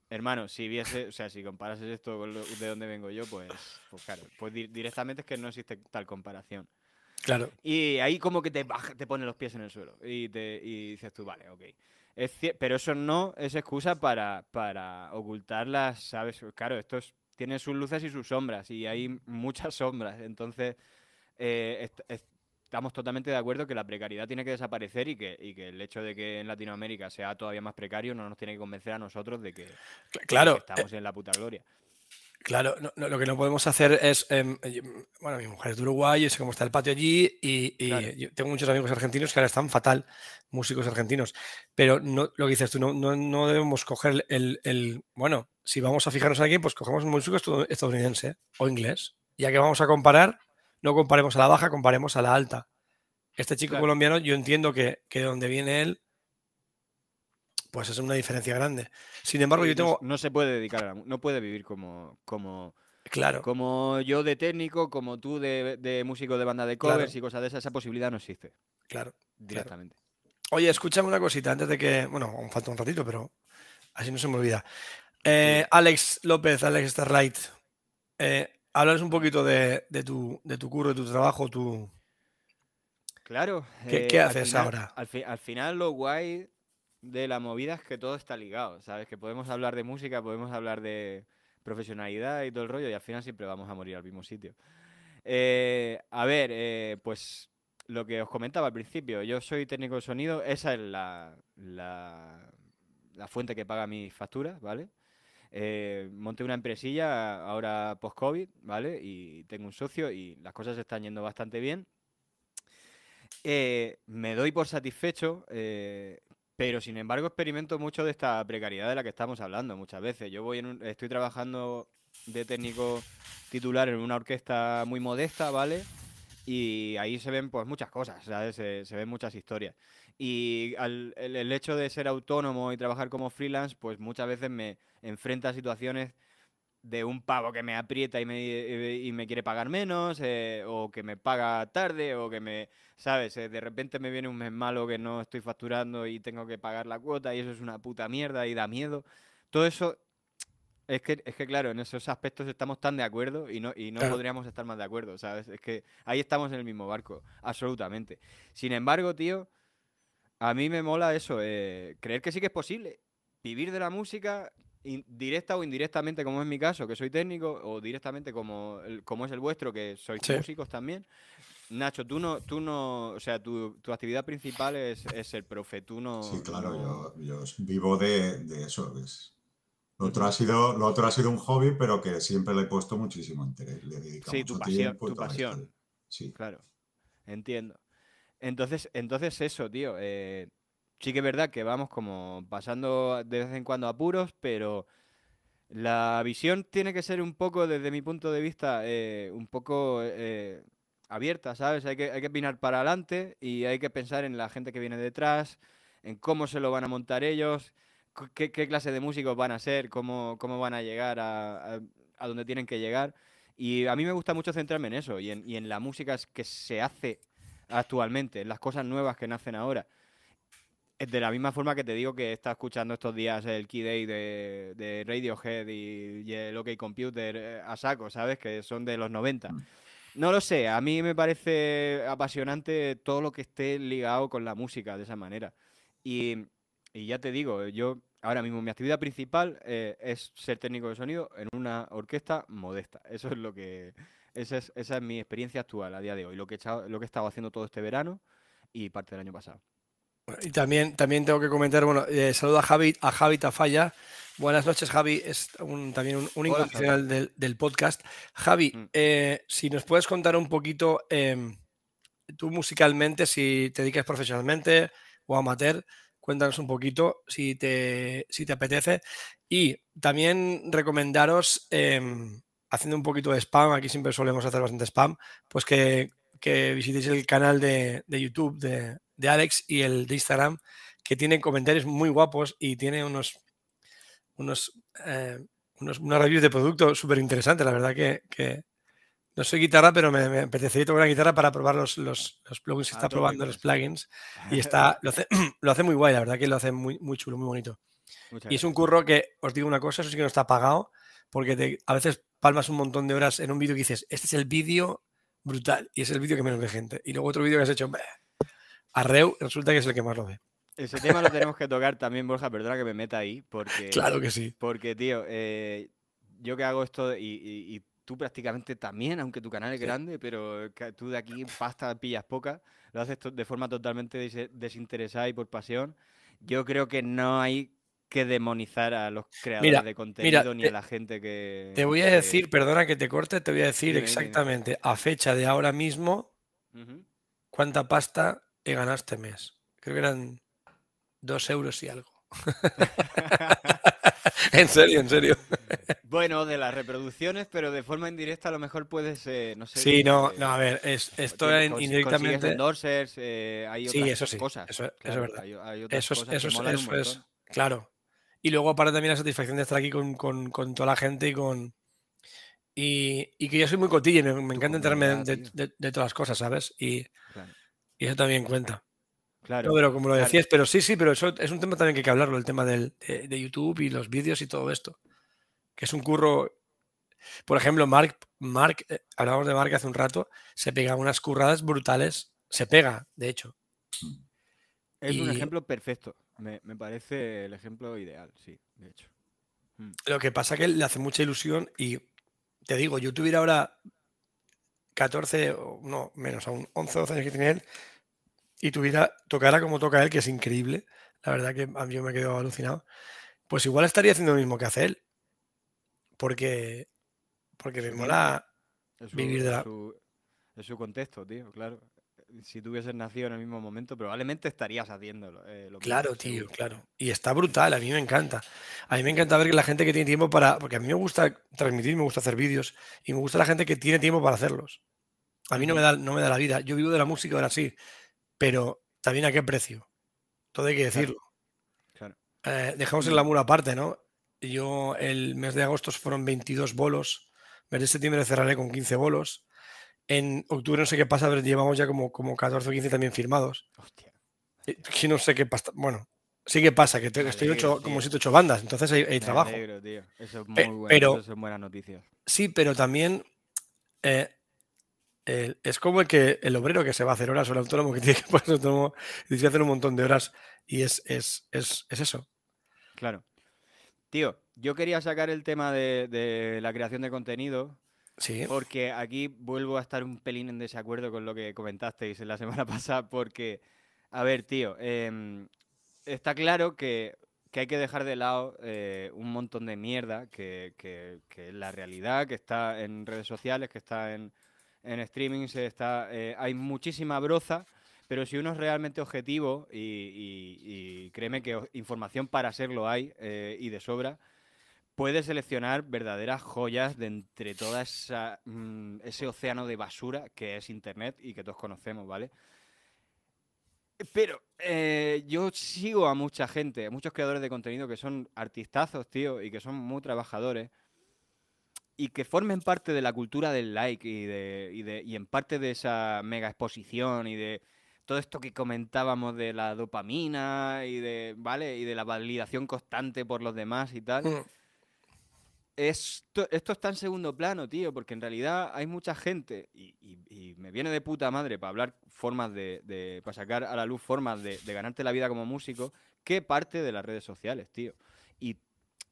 hermano, si viese, o sea, si comparases esto con de dónde vengo yo, pues, pues claro, pues directamente es que no existe tal comparación. Claro. Y ahí como que te, te pone los pies en el suelo y, te, y dices tú, vale, ok. Es pero eso no es excusa para, para ocultar las, ¿sabes? Claro, esto tiene sus luces y sus sombras y hay muchas sombras. Entonces, eh, estamos totalmente de acuerdo que la precariedad tiene que desaparecer y que, y que el hecho de que en Latinoamérica sea todavía más precario no nos tiene que convencer a nosotros de que, claro, estamos en la puta gloria. Claro, lo que no podemos hacer es, em, bueno, mi mujer es de Uruguay, yo sé cómo está el patio allí y, tengo muchos amigos argentinos que ahora están fatal, músicos argentinos, pero no, lo que dices tú, no, no, debemos coger el, bueno, si vamos a fijarnos en alguien, pues cogemos un músico estadounidense o inglés, ya que vamos a comparar, no comparemos a la baja, comparemos a la alta. Este chico colombiano, yo entiendo que, que de donde viene él, pues es una diferencia grande. Sin embargo, yo tengo. No, se puede dedicar a la, No puede vivir como. como Claro. Como yo de técnico, como tú de, músico de banda de covers y cosas de esas, esa posibilidad no existe. Claro. Directamente. Oye, escúchame una cosita antes de que. Bueno, aún falta un ratito, pero así no se me olvida. Eh, Alex López, Alex Starlight, eh, háblales un poquito de, tu, de tu curro, de tu trabajo, tu. Claro. ¿Qué, eh, haces ahora? Al, al, final, lo guay de la movida es que todo está ligado, ¿sabes? Que podemos hablar de música, podemos hablar de profesionalidad y todo el rollo y al final siempre vamos a morir al mismo sitio. Eh, a ver, eh, pues lo que os comentaba al principio, yo soy técnico de sonido, esa es la, la, la fuente que paga mis facturas, ¿vale? Eh, monté una empresilla ahora post-COVID, ¿vale? Y tengo un socio y las cosas están yendo bastante bien. Me doy por satisfecho, pero sin embargo experimento mucho de esta precariedad de la que estamos hablando muchas veces. Yo voy en estoy trabajando de técnico titular en una orquesta muy modesta, ¿vale? Y ahí se ven pues muchas cosas, ¿sabes? Se, se ven muchas historias. Y el, el, hecho de ser autónomo y trabajar como freelance, pues muchas veces me enfrenta a situaciones de un pavo que me aprieta y me, y me quiere pagar menos, eh, o que me paga tarde, o que me, ¿sabes? Eh, de repente me viene un mes malo que no estoy facturando y tengo que pagar la cuota y eso es una puta mierda y da miedo. Todo eso, es que, es que claro, en esos aspectos estamos tan de acuerdo y no, y no podríamos estar más de acuerdo, ¿sabes? Es que ahí estamos en el mismo barco, absolutamente. Sin embargo, tío, a mí me mola eso, eh, creer que sí que es posible vivir de la música directa o indirectamente, como es mi caso, que soy técnico, o directamente como, como es el vuestro, que sois músicos también. Nacho, tú no, tú no, o sea, tu, tu actividad principal es, es, el profe, tú no... Sí, claro, Yo, yo, vivo de, de eso. Es... Lo, otro ha sido, lo otro ha sido un hobby, pero que siempre le he puesto muchísimo interés. Le sí, tu pasión, tu pasión. Sí. Claro, entiendo. Entonces, entonces eso, tío. Eh, sí que es verdad que vamos como pasando de vez en cuando apuros, pero la visión tiene que ser un poco, desde mi punto de vista, eh, un poco eh, abierta, ¿sabes? Hay que, hay que opinar para adelante y hay que pensar en la gente que viene detrás, en cómo se lo van a montar ellos, qué, clase de músicos van a ser, cómo, cómo van a llegar a, a, donde tienen que llegar. Y a mí me gusta mucho centrarme en eso y en, y en la música que se hace actualmente, en las cosas nuevas que nacen ahora. De la misma forma que te digo que está escuchando estos días el Key Day de, de Radiohead y, el OK Computer eh, a saco, ¿sabes? Que son de los 90. Mm. No lo sé, a mí me parece apasionante todo lo que esté ligado con la música de esa manera. Y, y ya te digo, yo ahora mismo mi actividad principal eh, es ser técnico de sonido en una orquesta modesta. Eso es lo que... Esa es, esa es mi experiencia actual a día de hoy, lo que, he lo que he estado haciendo todo este verano y parte del año pasado. Y también, también tengo que comentar, bueno, eh, saludo a Javi, a Javi Tafalla. Buenas noches, Javi, es también un, un del, podcast. Javi, mm. eh, si nos puedes contar un poquito, em, tú musicalmente, si te dedicas profesionalmente o amateur, cuéntanos un poquito si te, si te apetece. Y también recomendaros, em, haciendo un poquito de spam, aquí siempre solemos hacer bastante spam, pues que, que visitéis el canal de, de YouTube de, de Alex y el de Instagram, que tienen comentarios muy guapos y tiene unos, unos, eh, unos una reviews de producto súper interesante. La verdad que, no soy guitarra, pero me, me, apetecería tocar una guitarra para probar los, los, los plugins que ah, está probando, los [laughs] plugins. Y está, lo hace, [clears throat] lo hace muy guay, la verdad que lo hace muy, muy chulo, muy bonito. y es un curro que, os digo una cosa, eso sí que no está pagado, porque a veces palmas un montón de horas en un vídeo que dices, este es el vídeo brutal y es el vídeo que menos ve gente. Y luego otro vídeo que has hecho, Arreu resulta que es el que más lo ve. Ese tema lo tenemos que tocar también, Borja, perdona que me meta ahí, porque... [laughs] Claro que sí. Porque, tío, eh, yo que hago esto y, tú prácticamente también, aunque tu canal es grande, pero tú de aquí pasta pillas poca, lo haces de forma totalmente desinteresada y por pasión. Yo creo que no hay que demonizar a los creadores de contenido ni a la gente que... Te voy a decir, perdona que te corte, te voy a decir exactamente a fecha de ahora mismo cuánta pasta he ganado este mes. Creo que eran dos euros y algo. [laughs] en serio, en serio. Bueno, de las reproducciones, pero de forma indirecta a lo mejor puedes, no sé. Sí, no, no, a ver, es, esto es indirectamente. Endorsers, eh, hay otras sí, eso sí, cosas. Eso, es verdad. eso, eso, eso es, claro. Y luego aparte también la satisfacción de estar aquí con, con, con toda la gente y con. Y, y, que yo soy muy cotilla, me, me encanta enterarme de, de, de, todas las cosas, ¿sabes? Y, y eso también cuenta. Claro. pero como lo decías, pero sí, sí, pero eso es un tema también que hay que hablarlo, el tema del, de, YouTube y los vídeos y todo esto. Que es un curro. Por ejemplo, Mark, Mark eh, hablábamos de Mark hace un rato, se pega unas curradas brutales. Se pega, de hecho. Es un ejemplo perfecto. Me, me, parece el ejemplo ideal, sí, de hecho. Mm. Lo que pasa que le hace mucha ilusión y te digo, yo tuviera ahora 14, no, menos aún 11 o 12 años que tiene él, y tuviera, tocara como toca él, que es increíble, la verdad que a mí me quedo alucinado, pues igual estaría haciendo lo mismo que hace él. Porque, porque me mola vivir de la... Es su, contexto, tío, claro. Si tú hubieses nacido en el mismo momento, probablemente estarías haciéndolo. Eh, claro, tío, claro. Y está brutal, a mí me encanta. A mí me encanta ver que la gente que tiene tiempo para... Porque a mí me gusta transmitir, me gusta hacer vídeos y me gusta la gente que tiene tiempo para hacerlos. A mí no me da, no me da la vida. Yo vivo de la música ahora sí, pero también a qué precio. Todo hay que decirlo. Eh, dejamos el amor aparte, ¿no? Yo el mes de agosto fueron 22 bolos. Mes de septiembre cerraré con 15 bolos. En octubre no sé qué pasa, pero llevamos ya como, como 14 o 15 también firmados. Hostia. Eh, que no sé qué pasa. Bueno, sí que pasa, que estoy ocho, como 7 8 bandas, entonces hay, trabajo. tío. Eso es muy bueno, pero, eso es buena noticia. Sí, pero también eh, es como el que el obrero que se va a hacer horas o el autónomo que tiene que [laughs] ponerse autónomo hacer un montón de horas y es, es, es, es eso. Claro. Tío, yo quería sacar el tema de, la creación de contenido. Sí. Porque aquí vuelvo a estar un pelín en desacuerdo con lo que comentasteis en la semana [laughs] pasada. Porque, a ver, tío, em, está claro que, hay que dejar de lado eh, un montón de mierda que, es la realidad, que está en redes sociales, que está en, en streaming, está, eh, hay muchísima broza pero si uno es realmente objetivo, y, créeme que información para serlo hay eh, y de sobra, puede seleccionar verdaderas joyas de entre todo mm, ese océano de basura que es Internet y que todos conocemos, ¿vale? Pero eh, yo sigo a mucha gente, a muchos creadores de contenido que son artistazos, tío, y que son muy trabajadores y que formen parte de la cultura del like y, de, y en parte de esa mega exposición y de todo esto que comentábamos de la dopamina y de, ¿vale? Y de la validación constante por los demás y tal. Mm. Esto, esto está en segundo plano, tío, porque en realidad hay mucha gente, y, me viene de puta madre para hablar formas de, para sacar a la luz formas de, ganarte la vida como músico, que parte de las redes sociales, tío. Y,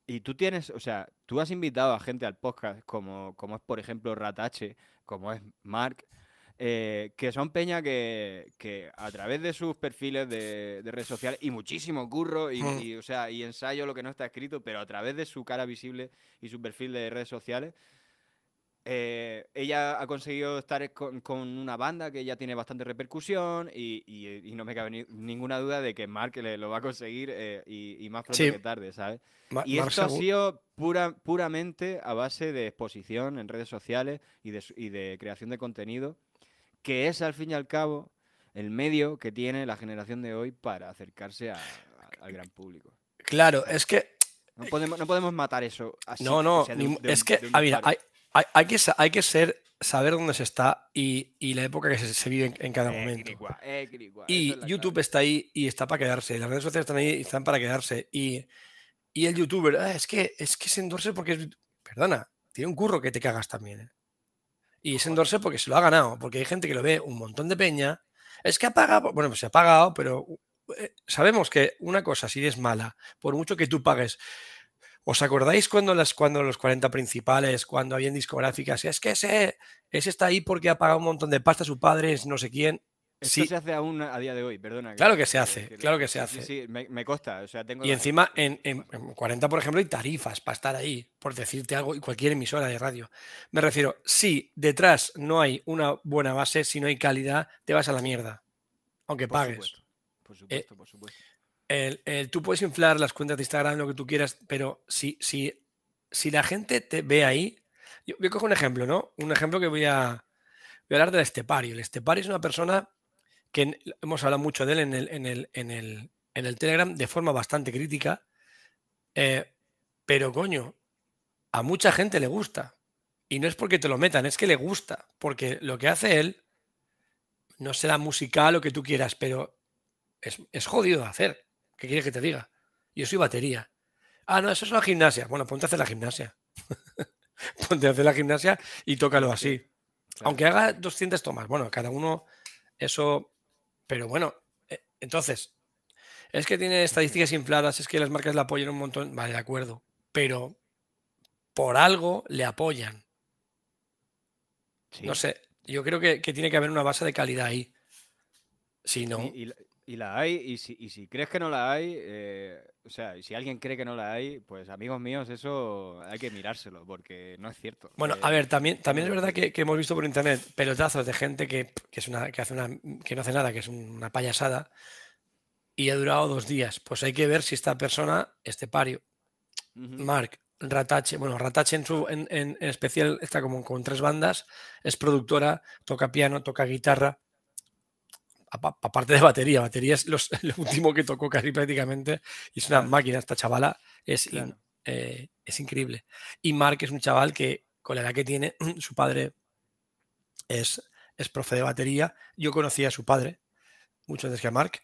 y, tú tienes, o sea, tú has invitado a gente al podcast, como, como es, por ejemplo, Ratache, como es Mark, eh, que son peña que, a través de sus perfiles de, redes sociales y muchísimo curro mm. y, o sea, y ensayo lo que no está escrito, pero a través de su cara visible y su perfil de redes sociales, eh, ella ha conseguido estar con, una banda que ya tiene bastante repercusión y, no me cabe ninguna duda de que Mark le, lo va a conseguir eh, y, más pronto que tarde, ¿sabes? y esto ha sido pura, puramente a base de exposición en redes sociales y de, y de creación de contenido que es al fin y al cabo el medio que tiene la generación de hoy para acercarse al gran público. Claro, es que... No podemos, no podemos matar eso así. No, no, es que, mira, hay, hay, que, hay que ser, saber dónde se está y, la época que se, vive en, cada momento. y YouTube está ahí y está para quedarse. Las redes sociales están ahí y están para quedarse. Y, el youtuber, ah, es que es que se endorse porque es. Perdona, tiene un curro que te cagas también. ¿eh? Y es endorse porque se lo ha ganado, porque hay gente que lo ve un montón de peña. Es que ha pagado, bueno, pues se ha pagado, pero eh, sabemos que una cosa, si es mala, por mucho que tú pagues. ¿Os acordáis cuando, las, cuando los 40 principales, cuando habían discográficas? Es que ese, ese está ahí porque ha pagado un montón de pasta a su padre, no sé quién. Esto se hace aún a día de hoy, perdona. Claro que, se hace, claro que se hace. Sí, sí, me, consta. y encima en, 40, por ejemplo, hay tarifas para estar ahí, por decirte algo, y cualquier emisora de radio. Me refiero, si detrás no hay una buena base, si no hay calidad, te vas a la mierda. Aunque pagues. Por supuesto, por supuesto. Tú puedes inflar las cuentas de Instagram, lo que tú quieras, pero si, si, si la gente te ve ahí. Yo, yo cojo un ejemplo, ¿no? Un ejemplo que voy a, voy a hablar del estepario. El estepario es una persona que hemos hablado mucho de él en el, en el, en el, en el Telegram de forma bastante crítica, eh, pero coño, a mucha gente le gusta. Y no es porque te lo metan, es que le gusta, porque lo que hace él no será musical o que tú quieras, pero es, es jodido de hacer. ¿Qué quieres que te diga? Yo soy batería. Ah, no, eso es la gimnasia. Bueno, ponte a hacer la gimnasia. [laughs] ponte a hacer la gimnasia y tócalo así. Aunque haga 200 tomas. Bueno, cada uno, eso pero bueno, eh, entonces, es que tiene estadísticas infladas, es que las marcas le apoyan un montón, vale, de acuerdo, pero por algo le apoyan. No sé, Yo creo que, tiene que haber una base de calidad ahí. Si no. Y, la, hay, y si, y si, crees que no la hay, eh, o sea, si alguien cree que no la hay, pues amigos míos, eso hay que mirárselo, porque no es cierto. Bueno, eh, a ver, también, también es verdad que, hemos visto por internet pelotazos de gente que, es una, que, hace una, que no hace nada, que es una payasada, y ha durado dos días. Pues hay que ver si esta persona, este pario, Mark, Ratache, bueno, Ratache en, su, en, en, especial está como con tres bandas, es productora, toca piano, toca guitarra, aparte de batería, batería es [laughs] lo último que tocó casi prácticamente, y es una máquina esta chavala, es, eh, es increíble. Y Mark es un chaval que con la edad que tiene, [clears throat] su padre es, es profe de batería, yo conocí a su padre mucho antes que a Mark,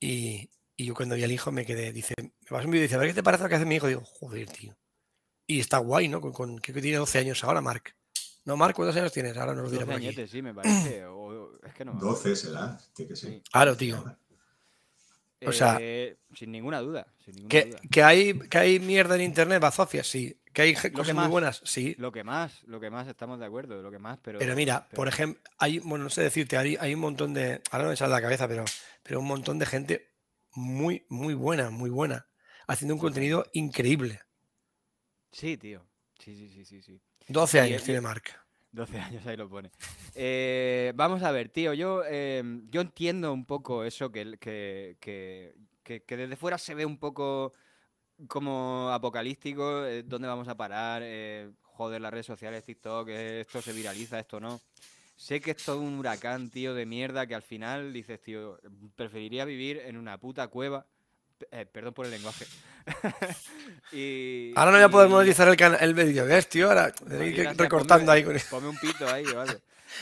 y, y yo cuando vi al hijo me quedé, dice, me vas un vídeo y dice, a ver qué te parece lo que hace mi hijo, digo, joder, tío y está guay, ¿no? Con, que tiene 12 años ahora, Mark. No, Mark, ¿cuántos años tienes? Ahora no lo diré por aquí. sí, me parece. [clears throat] es que no. 12 será, sí que sí. Claro, tío. O sea, eh, sin ninguna duda. que, hay, que hay mierda en internet, bazofia, sí. Que hay cosas muy buenas, sí. Lo que más, lo que más estamos de acuerdo, lo que más, pero. Pero mira, por ejemplo, hay, bueno, no sé decirte, hay, hay, un montón de. Ahora no me sale la cabeza, pero, pero un montón de gente muy, muy buena, muy buena, haciendo un contenido increíble. Sí, tío. Sí, sí, sí, sí. sí. 12 años tiene Mark. 12 años, ahí lo pone. Eh, vamos a ver, tío, yo, em, yo entiendo un poco eso que, que, que, que, desde fuera se ve un poco como apocalíptico, eh, dónde vamos a parar, eh, joder, las redes sociales, TikTok, esto se viraliza, esto no. Sé que es todo un huracán, tío, de mierda, que al final dices, tío, preferiría vivir en una puta cueva eh, perdón por el lenguaje. [laughs] y, ahora no voy a poder monetizar el, el vídeo, ¿ves, tío? Ahora recortando ahí. Con... Ponme un pito ahí, [laughs] vale.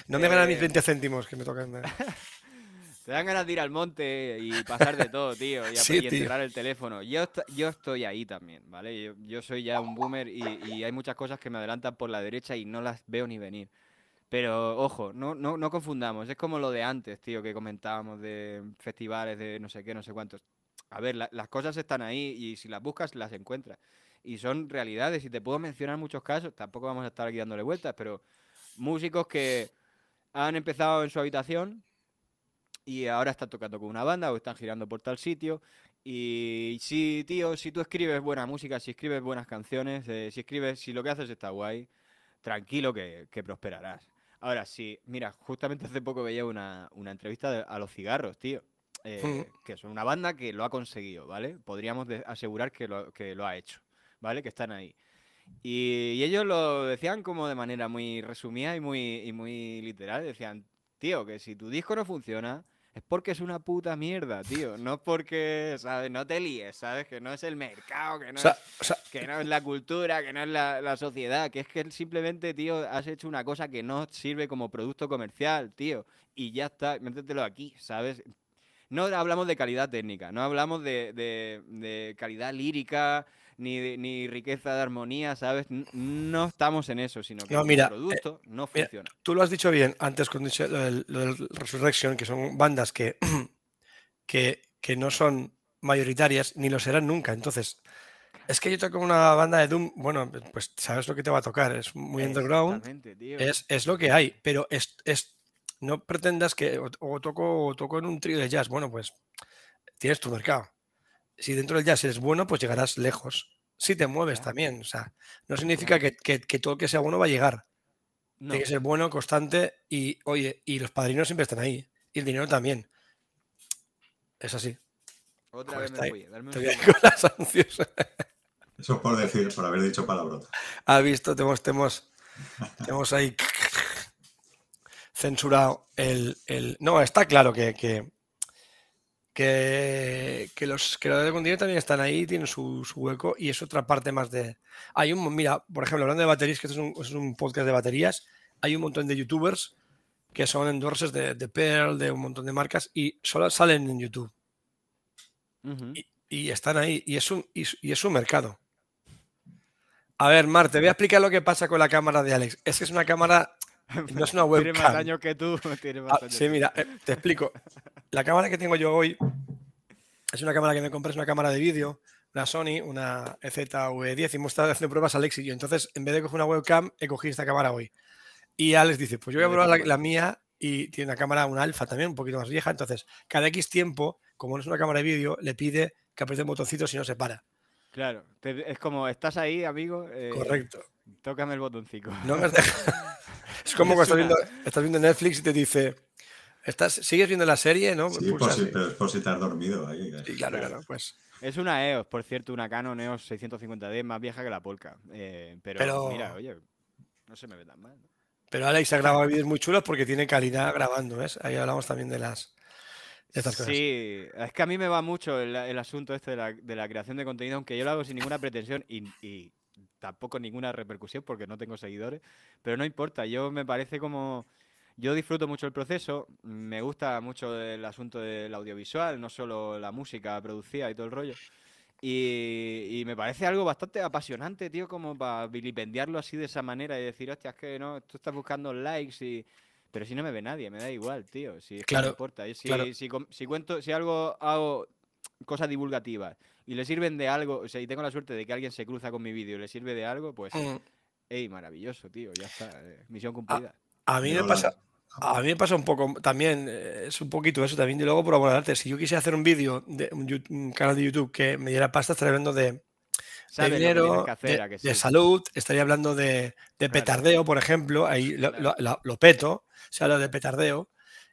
no me ganan mis 20 eh, céntimos que me tocan. [laughs] Te dan ganas de ir al monte y pasar de todo, tío, y, sí, enterrar el teléfono. Yo, yo estoy ahí también, ¿vale? Yo, soy ya un boomer y, y, hay muchas cosas que me adelantan por la derecha y no las veo ni venir. Pero ojo, no, no, no confundamos, es como lo de antes, tío, que comentábamos de festivales, de no sé qué, no sé cuántos a ver, las cosas están ahí y si las buscas las encuentras. Y son realidades y te puedo mencionar muchos casos, tampoco vamos a estar aquí dándole vueltas, pero músicos que han empezado en su habitación y ahora están tocando con una banda o están girando por tal sitio. Y si, tío, si tú escribes buena música, si escribes buenas canciones, eh, si escribes, si lo que haces está guay, tranquilo que, prosperarás. Ahora, sí, mira, justamente hace poco veía una, una entrevista a los cigarros, tío. Eh, que son una banda que lo ha conseguido, ¿vale? Podríamos asegurar que lo, que lo ha hecho, ¿vale? Que están ahí. Y, ellos lo decían como de manera muy resumida y muy, y muy literal. Decían, tío, que si tu disco no funciona, es porque es una puta mierda, tío. No porque, ¿sabes? No te líes, ¿sabes? Que no es el mercado, que no, es, que no es la cultura, que no es la, la, sociedad, que es que simplemente, tío, has hecho una cosa que no sirve como producto comercial, tío. Y ya está, métetelo aquí, ¿sabes? No hablamos de calidad técnica, no hablamos de, calidad lírica, ni, ni, riqueza de armonía, ¿sabes? No estamos en eso, sino que el producto no funciona. tú lo has dicho bien antes con lo del, Resurrection, que son bandas que, [clears throat] que, que, no son mayoritarias ni lo serán nunca. Entonces, es que yo toco una banda de Doom, bueno, pues sabes lo que te va a tocar, es muy underground, es, es, lo que hay, pero es, es no pretendas que o, toco, toco en un trío de jazz. Bueno, pues tienes tu mercado. Si dentro del jazz eres bueno, pues llegarás lejos. Si te mueves también. O sea, no significa que, todo que sea bueno va a llegar. Tiene que ser bueno, constante y, oye, y los padrinos siempre están ahí. Y el dinero también. Es así. Otra vez me voy. Darme Eso es por decir, por haber dicho palabrota. Ha visto, tenemos, tenemos, tenemos ahí censurado el, No, está claro que, que, que, los creadores de contenido también están ahí, tienen su, hueco y es otra parte más de... Hay un, mira, por ejemplo, hablando de baterías, que esto es un, podcast de baterías, hay un montón de youtubers que son endorses de, de Pearl, de un montón de marcas y solo salen en YouTube. y, están ahí y es un, y, es un mercado. A ver, Mar, te voy a explicar lo que pasa con la cámara de Alex. Es que es una cámara [laughs] no es una webcam. Tiene más años que tú. [laughs] Ah, sí, mira, eh, te explico. La cámara que tengo yo hoy es una cámara que me compré, es una cámara de vídeo, una Sony, una EZV10 y hemos estado haciendo pruebas Alex y yo. Entonces, en vez de coger una webcam, he cogido esta cámara hoy. Y Alex dice, pues yo voy a probar la, la mía y tiene una cámara, un alfa también, un poquito más vieja. Entonces, cada X tiempo, como no es una cámara de vídeo, le pide que apriete el botoncito si no se para. Claro, te- es como, estás ahí, amigo. eh, Correcto. Tócame el botoncito. No me has dejado- es como cuando estás viendo, estás viendo Netflix y te dice, ¿estás, ¿sigues viendo la serie? ¿no? Sí, por si, pero es por si te has dormido ahí. y claro, claro, pues. Es una EOS, por cierto, una Canon EOS 650D más vieja que la Polka. Eh, pero, Pero- mira, oye, no se me ve tan mal. ¿no? Pero Alex ha grabado vídeos muy chulos porque tiene calidad grabando, ¿ves? Ahí hablamos también de las de estas cosas. Sí, es que a mí me va mucho el, el asunto este de la, de la creación de contenido, aunque yo lo hago sin ninguna pretensión y, y tampoco ninguna repercusión porque no tengo seguidores, pero no importa, yo me parece como... Yo disfruto mucho el proceso, me gusta mucho el asunto del audiovisual, no solo la música producida y todo el rollo. Y, y me parece algo bastante apasionante, tío, como para vilipendiarlo así de esa manera y decir, hostia, es que no, tú estás buscando likes y... Pero si no me ve nadie, me da igual, tío. Si es que no Claro, importa. Y si, claro. si, com- si cuento, si algo hago cosas divulgativas y le sirven de algo, o sea, y tengo la suerte de que alguien se cruza con mi vídeo y le sirve de algo, pues, Mm. ey, maravilloso, tío, ya está, eh, misión cumplida. A mí me pasa, a mí me pasa un poco también, eh, es un poquito eso también, y luego por amor al arte. Si yo quisiera hacer un vídeo de un, un canal de YouTube que me diera pasta, estaría hablando de, de dinero, que hacer, de, ¿a que de salud, estaría hablando de, de Claro. petardeo, por ejemplo, ahí lo, Claro. lo- lo- lo peto, se habla de petardeo,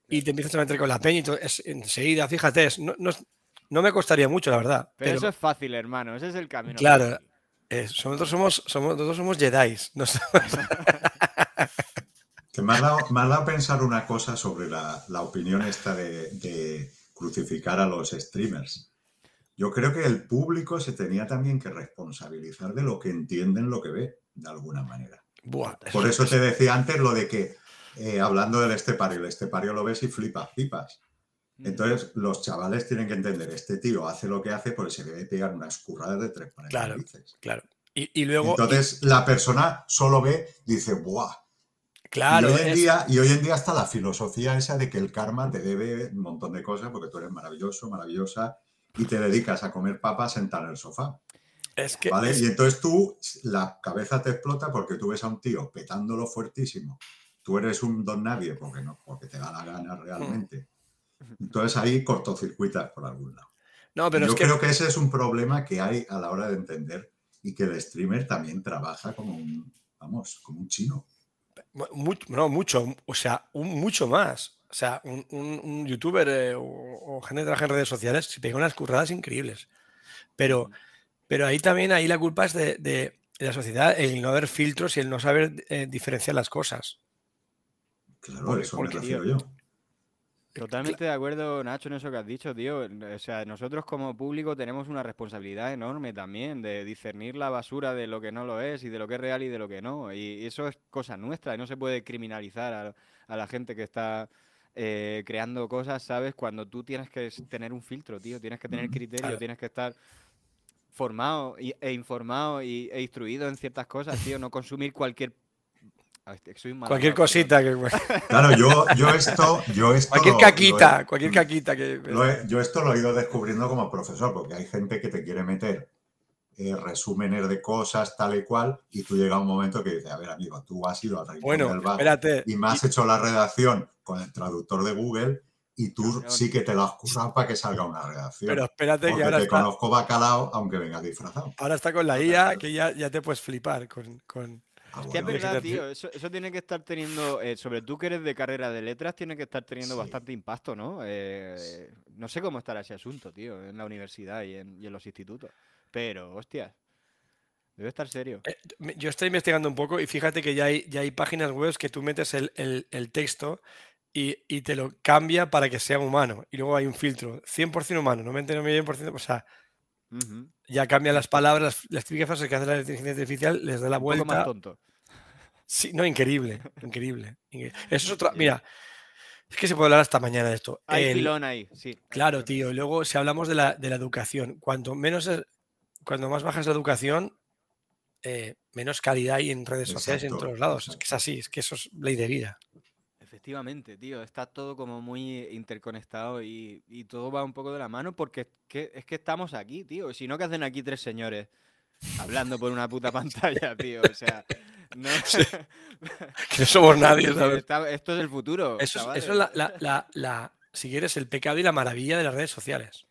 y te empiezas a meter con la peña y todo, es, enseguida, fíjate, es- no, no es- no me costaría mucho, la verdad. Pero, Pero, eso es fácil, hermano, ese es el camino. Claro, eh, nosotros somos, somos, nosotros somos somos- [laughs] Que me ha dado, me ha dado a pensar una cosa sobre la, la opinión esta de, de crucificar a los streamers. Yo creo que el público se tenía también que responsabilizar de lo que entienden lo que ve, de alguna manera. Buah, Por eso te decía antes lo de que, eh, hablando del estepario, el estepario lo ves y flipas, pipas. Mm. Entonces, los chavales tienen que entender, este tío hace lo que hace porque se debe pegar unas curradas de tres de Claro. Claro. Y, y luego, Entonces, la persona solo ve, dice, ¡buah! claro, y, hoy en es- día, y hoy en día está la filosofía esa de que el karma te debe un montón de cosas porque tú eres maravilloso, maravillosa y te dedicas a comer papas sentada en el sofá. es que ¿vale? es- Y entonces tú, la cabeza te explota porque tú ves a un tío petándolo fuertísimo. Tú eres un don nadie porque, no, porque te da la gana realmente. Entonces ahí cortocircuitas por algún lado. no, pero Yo es que creo que ese es un problema que hay a la hora de entender y que el streamer también trabaja como un, vamos, como un chino. mu- mucho, no, mucho, o sea, un, mucho más. O sea, un, un- un youtuber eh, o, o gente que trabaja en redes sociales se pega unas curradas increíbles. Pero, pero ahí también, ahí la culpa es de, de- de la sociedad, el no haber filtros y el no saber eh, diferenciar las cosas. Claro, Porque- eso me refiero tío, yo. Totalmente de acuerdo, Nacho, en eso que has dicho, tío. O sea, nosotros como público tenemos una responsabilidad enorme también de discernir la basura de lo que no lo es y de lo que es real y de lo que no. Y eso es cosa nuestra y no se puede criminalizar a, a la gente que está eh, creando cosas, ¿sabes? Cuando tú tienes que tener un filtro, tío. Tienes que tener Mm, criterio, tienes que estar formado y- e informado y, e instruido en ciertas cosas, tío. No consumir cualquier... Mal Cualquier cosita, que, [laughs] Claro, yo, yo esto, yo esto cualquier lo- lo he- caquita, cualquier caquita que... lo he- yo esto lo he ido descubriendo como profesor, porque hay gente que te quiere meter eh, resúmenes de cosas, tal y cual, y tú llega un momento que dices, a ver, amigo, tú has ido al rincón Bueno, del vago espérate. y me has hecho la redacción con el traductor de Google y tú sí que te lo has currado para que salga una redacción. Pero espérate que ahora te está, conozco bacalao, aunque venga disfrazado. ahora está con la IA que ya, ya te puedes flipar con... con- Ah, Es que es bueno, verdad, tío. Eso, eso tiene que estar teniendo, eh, sobre tú que eres de carrera de letras, tiene que estar teniendo Sí. bastante impacto, ¿no? Eh, no sé cómo estará ese asunto, tío, en la universidad y en, y en los institutos. Pero, hostias, debe estar serio. Eh, Yo estoy investigando un poco y fíjate que ya hay, ya hay páginas web que tú metes el, el- el texto y, y te lo cambia para que sea humano. Y luego hay un filtro, 100% humano, 99%, o sea, Ya cambia las palabras, las típicas frases que hace la inteligencia artificial, les da la Un poco más vuelta. tonto. Sí, no, increíble, increíble. incre- [laughs] Eso es otra, mira, es que se puede hablar hasta mañana de esto. Hay El- filón ahí, sí. Claro, tío. Y luego, si hablamos de la, de la educación, cuanto menos, es- cuando más baja es la educación, eh, menos calidad hay en redes sociales y en Exacto, todos lados. Es que es exacto. así, es que eso es ley de vida. Efectivamente, tío, está todo como muy interconectado y, y todo va un poco de la mano porque es que, es que estamos aquí, tío. Si no, ¿qué hacen aquí tres señores hablando por una puta [laughs] pantalla, tío? O sea, No, [laughs] [laughs] Que no somos nadie, ¿sabes? está- esto es el futuro. Eso es, chavales. eso es la, la- la- la- si quieres, el pecado y la maravilla de las redes sociales.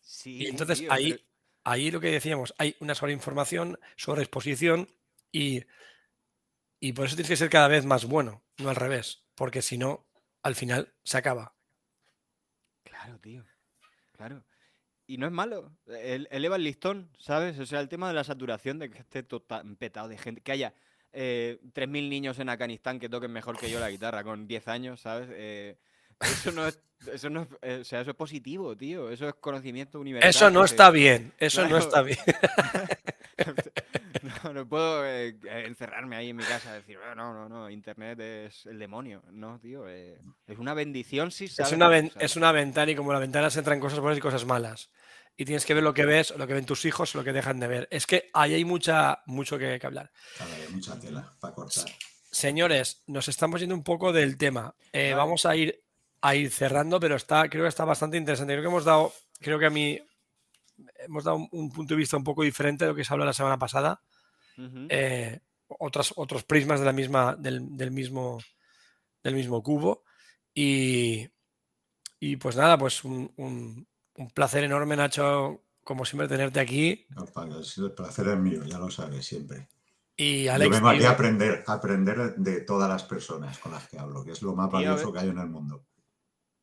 Sí, Y entonces tío, ahí, pero- ahí lo que decíamos, hay una sobreinformación, sobreexposición y, y por eso tienes que ser cada vez más bueno, no al revés, porque si no, al final se acaba. Claro, tío. Claro. Y no es malo. el- eleva el listón, ¿sabes? O sea, el tema de la saturación, de que esté todo tan petado de gente. Que haya eh, 3.000 niños en Afganistán que toquen mejor que yo la guitarra con 10 años, ¿sabes? Eh, eso no es. Eso no es, eh, o sea, eso es positivo, tío. Eso es conocimiento universal. Eso no está bien, eso no está bien. [laughs] [laughs] [laughs] no, puedo eh, eh, encerrarme ahí en mi casa y decir, "Ah, no, no, no, Internet es el demonio. No, tío. eh, es una bendición si Es sabes una, ven- usar. es una ventana y como la ventana se entran cosas buenas y cosas malas. Y tienes que ver lo que ves, lo que ven tus hijos, lo que dejan de ver. Es que ahí hay mucha, mucho que, que hablar. Claro, hay mucha tela para cortar. Señores, nos estamos yendo un poco del tema. Eh. Vamos a ir, a ir cerrando, pero está, creo que está bastante interesante. Creo que hemos dado, creo que a mí hemos dado un, un punto de vista un poco diferente de lo que se habló la semana pasada. Ujú. eh, otras, otros prismas de la misma, del, del mismo, del mismo cubo. Y, y pues nada, pues un, un- un placer enorme, Nacho, como siempre, tenerte aquí. No, El placer es mío, ya lo sabes siempre. Y Yo Alex, vengo aquí tío, a aprender, a aprender de todas las personas con las que hablo, que es lo más valioso que hay en el mundo.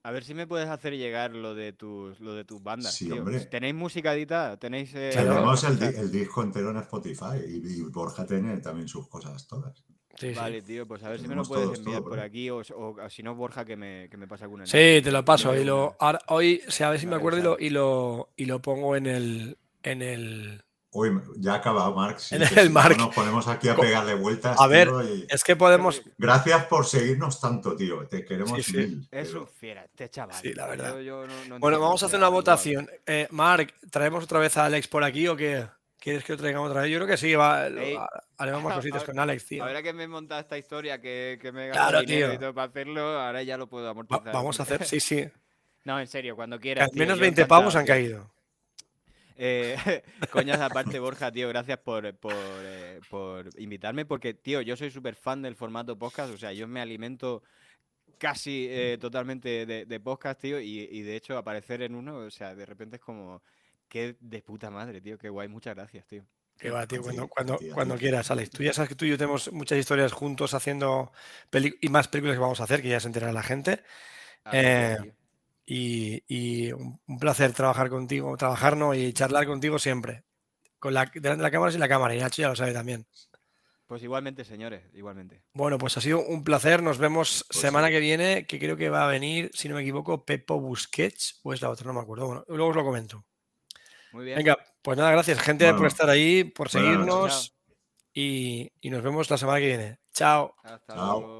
A ver si me puedes hacer llegar lo de tus, lo de tus bandas. Sí, tío. hombre. ¿Tenéis música editada? ¿Tenéis. eh. Tenemos el, o el disco entero en Spotify y, y Borja tiene también sus cosas todas. sí, sí. Vale, tío, pues a ver si me lo puedes todos, enviar todo, por bro. aquí o, o- o si no, Borja, que me, que me pasa alguna. Sí, te lo paso. Y lo, ahora- hoy, sí, a ver si me acuerdo y lo, y lo, y lo pongo en el. En el Uy, ya sí, el si no Marc. Nos ponemos aquí a pegarle vueltas. A ver, tío, y- es que podemos. Gracias por seguirnos tanto, tío. Te queremos Sí, sí. mil. Es un fiera, este chaval. Sí, la tío, verdad. yo- yo no- no Bueno, vamos a hacer una igual. votación. Eh, Marc, ¿traemos otra vez a Alex por aquí o qué? ¿Quieres que lo traigamos otra vez? Yo creo que sí, va, Ey. haremos más cositas con Alex, tío. Ahora que me he montado esta historia, que, que me he Claro, tío. y todo para hacerlo, ahora ya lo puedo Va- amortizar. vamos a hacer, sí, sí. No, en serio, cuando quieras. al tío, menos yo 20 pavos han tío. caído. Eh, [laughs] coñas aparte, [laughs] Borja, tío, gracias por, por, eh, por invitarme, porque, tío, yo soy súper fan del formato podcast, o sea, yo me alimento casi eh, totalmente de, de podcast, tío, y, y de hecho aparecer en uno, o sea, de repente es como, qué de puta madre, tío, qué guay, muchas gracias, tío. Que va, tío, cuando, quieras, Alex. Tú ya sabes que tú y yo tenemos muchas historias juntos haciendo y más películas que vamos a hacer, que ya se enterará la gente. Ah, Eh. Y, y un, un placer trabajar contigo, trabajar no, y charlar contigo siempre. Con la, delante de la cámara sin la cámara, y Nacho ya lo sabe también. Pues igualmente, señores, igualmente. Bueno, pues ha sido un placer. Nos vemos Pues semana sí. que viene, que creo que va a venir, si no me equivoco, Pepo Busquets, o es la otra, no me acuerdo. Bueno, luego os lo comento. Muy bien. Venga, pues nada, gracias, gente, por estar ahí, por seguirnos y, y nos vemos la semana que viene. Chao. Hasta Chao. luego.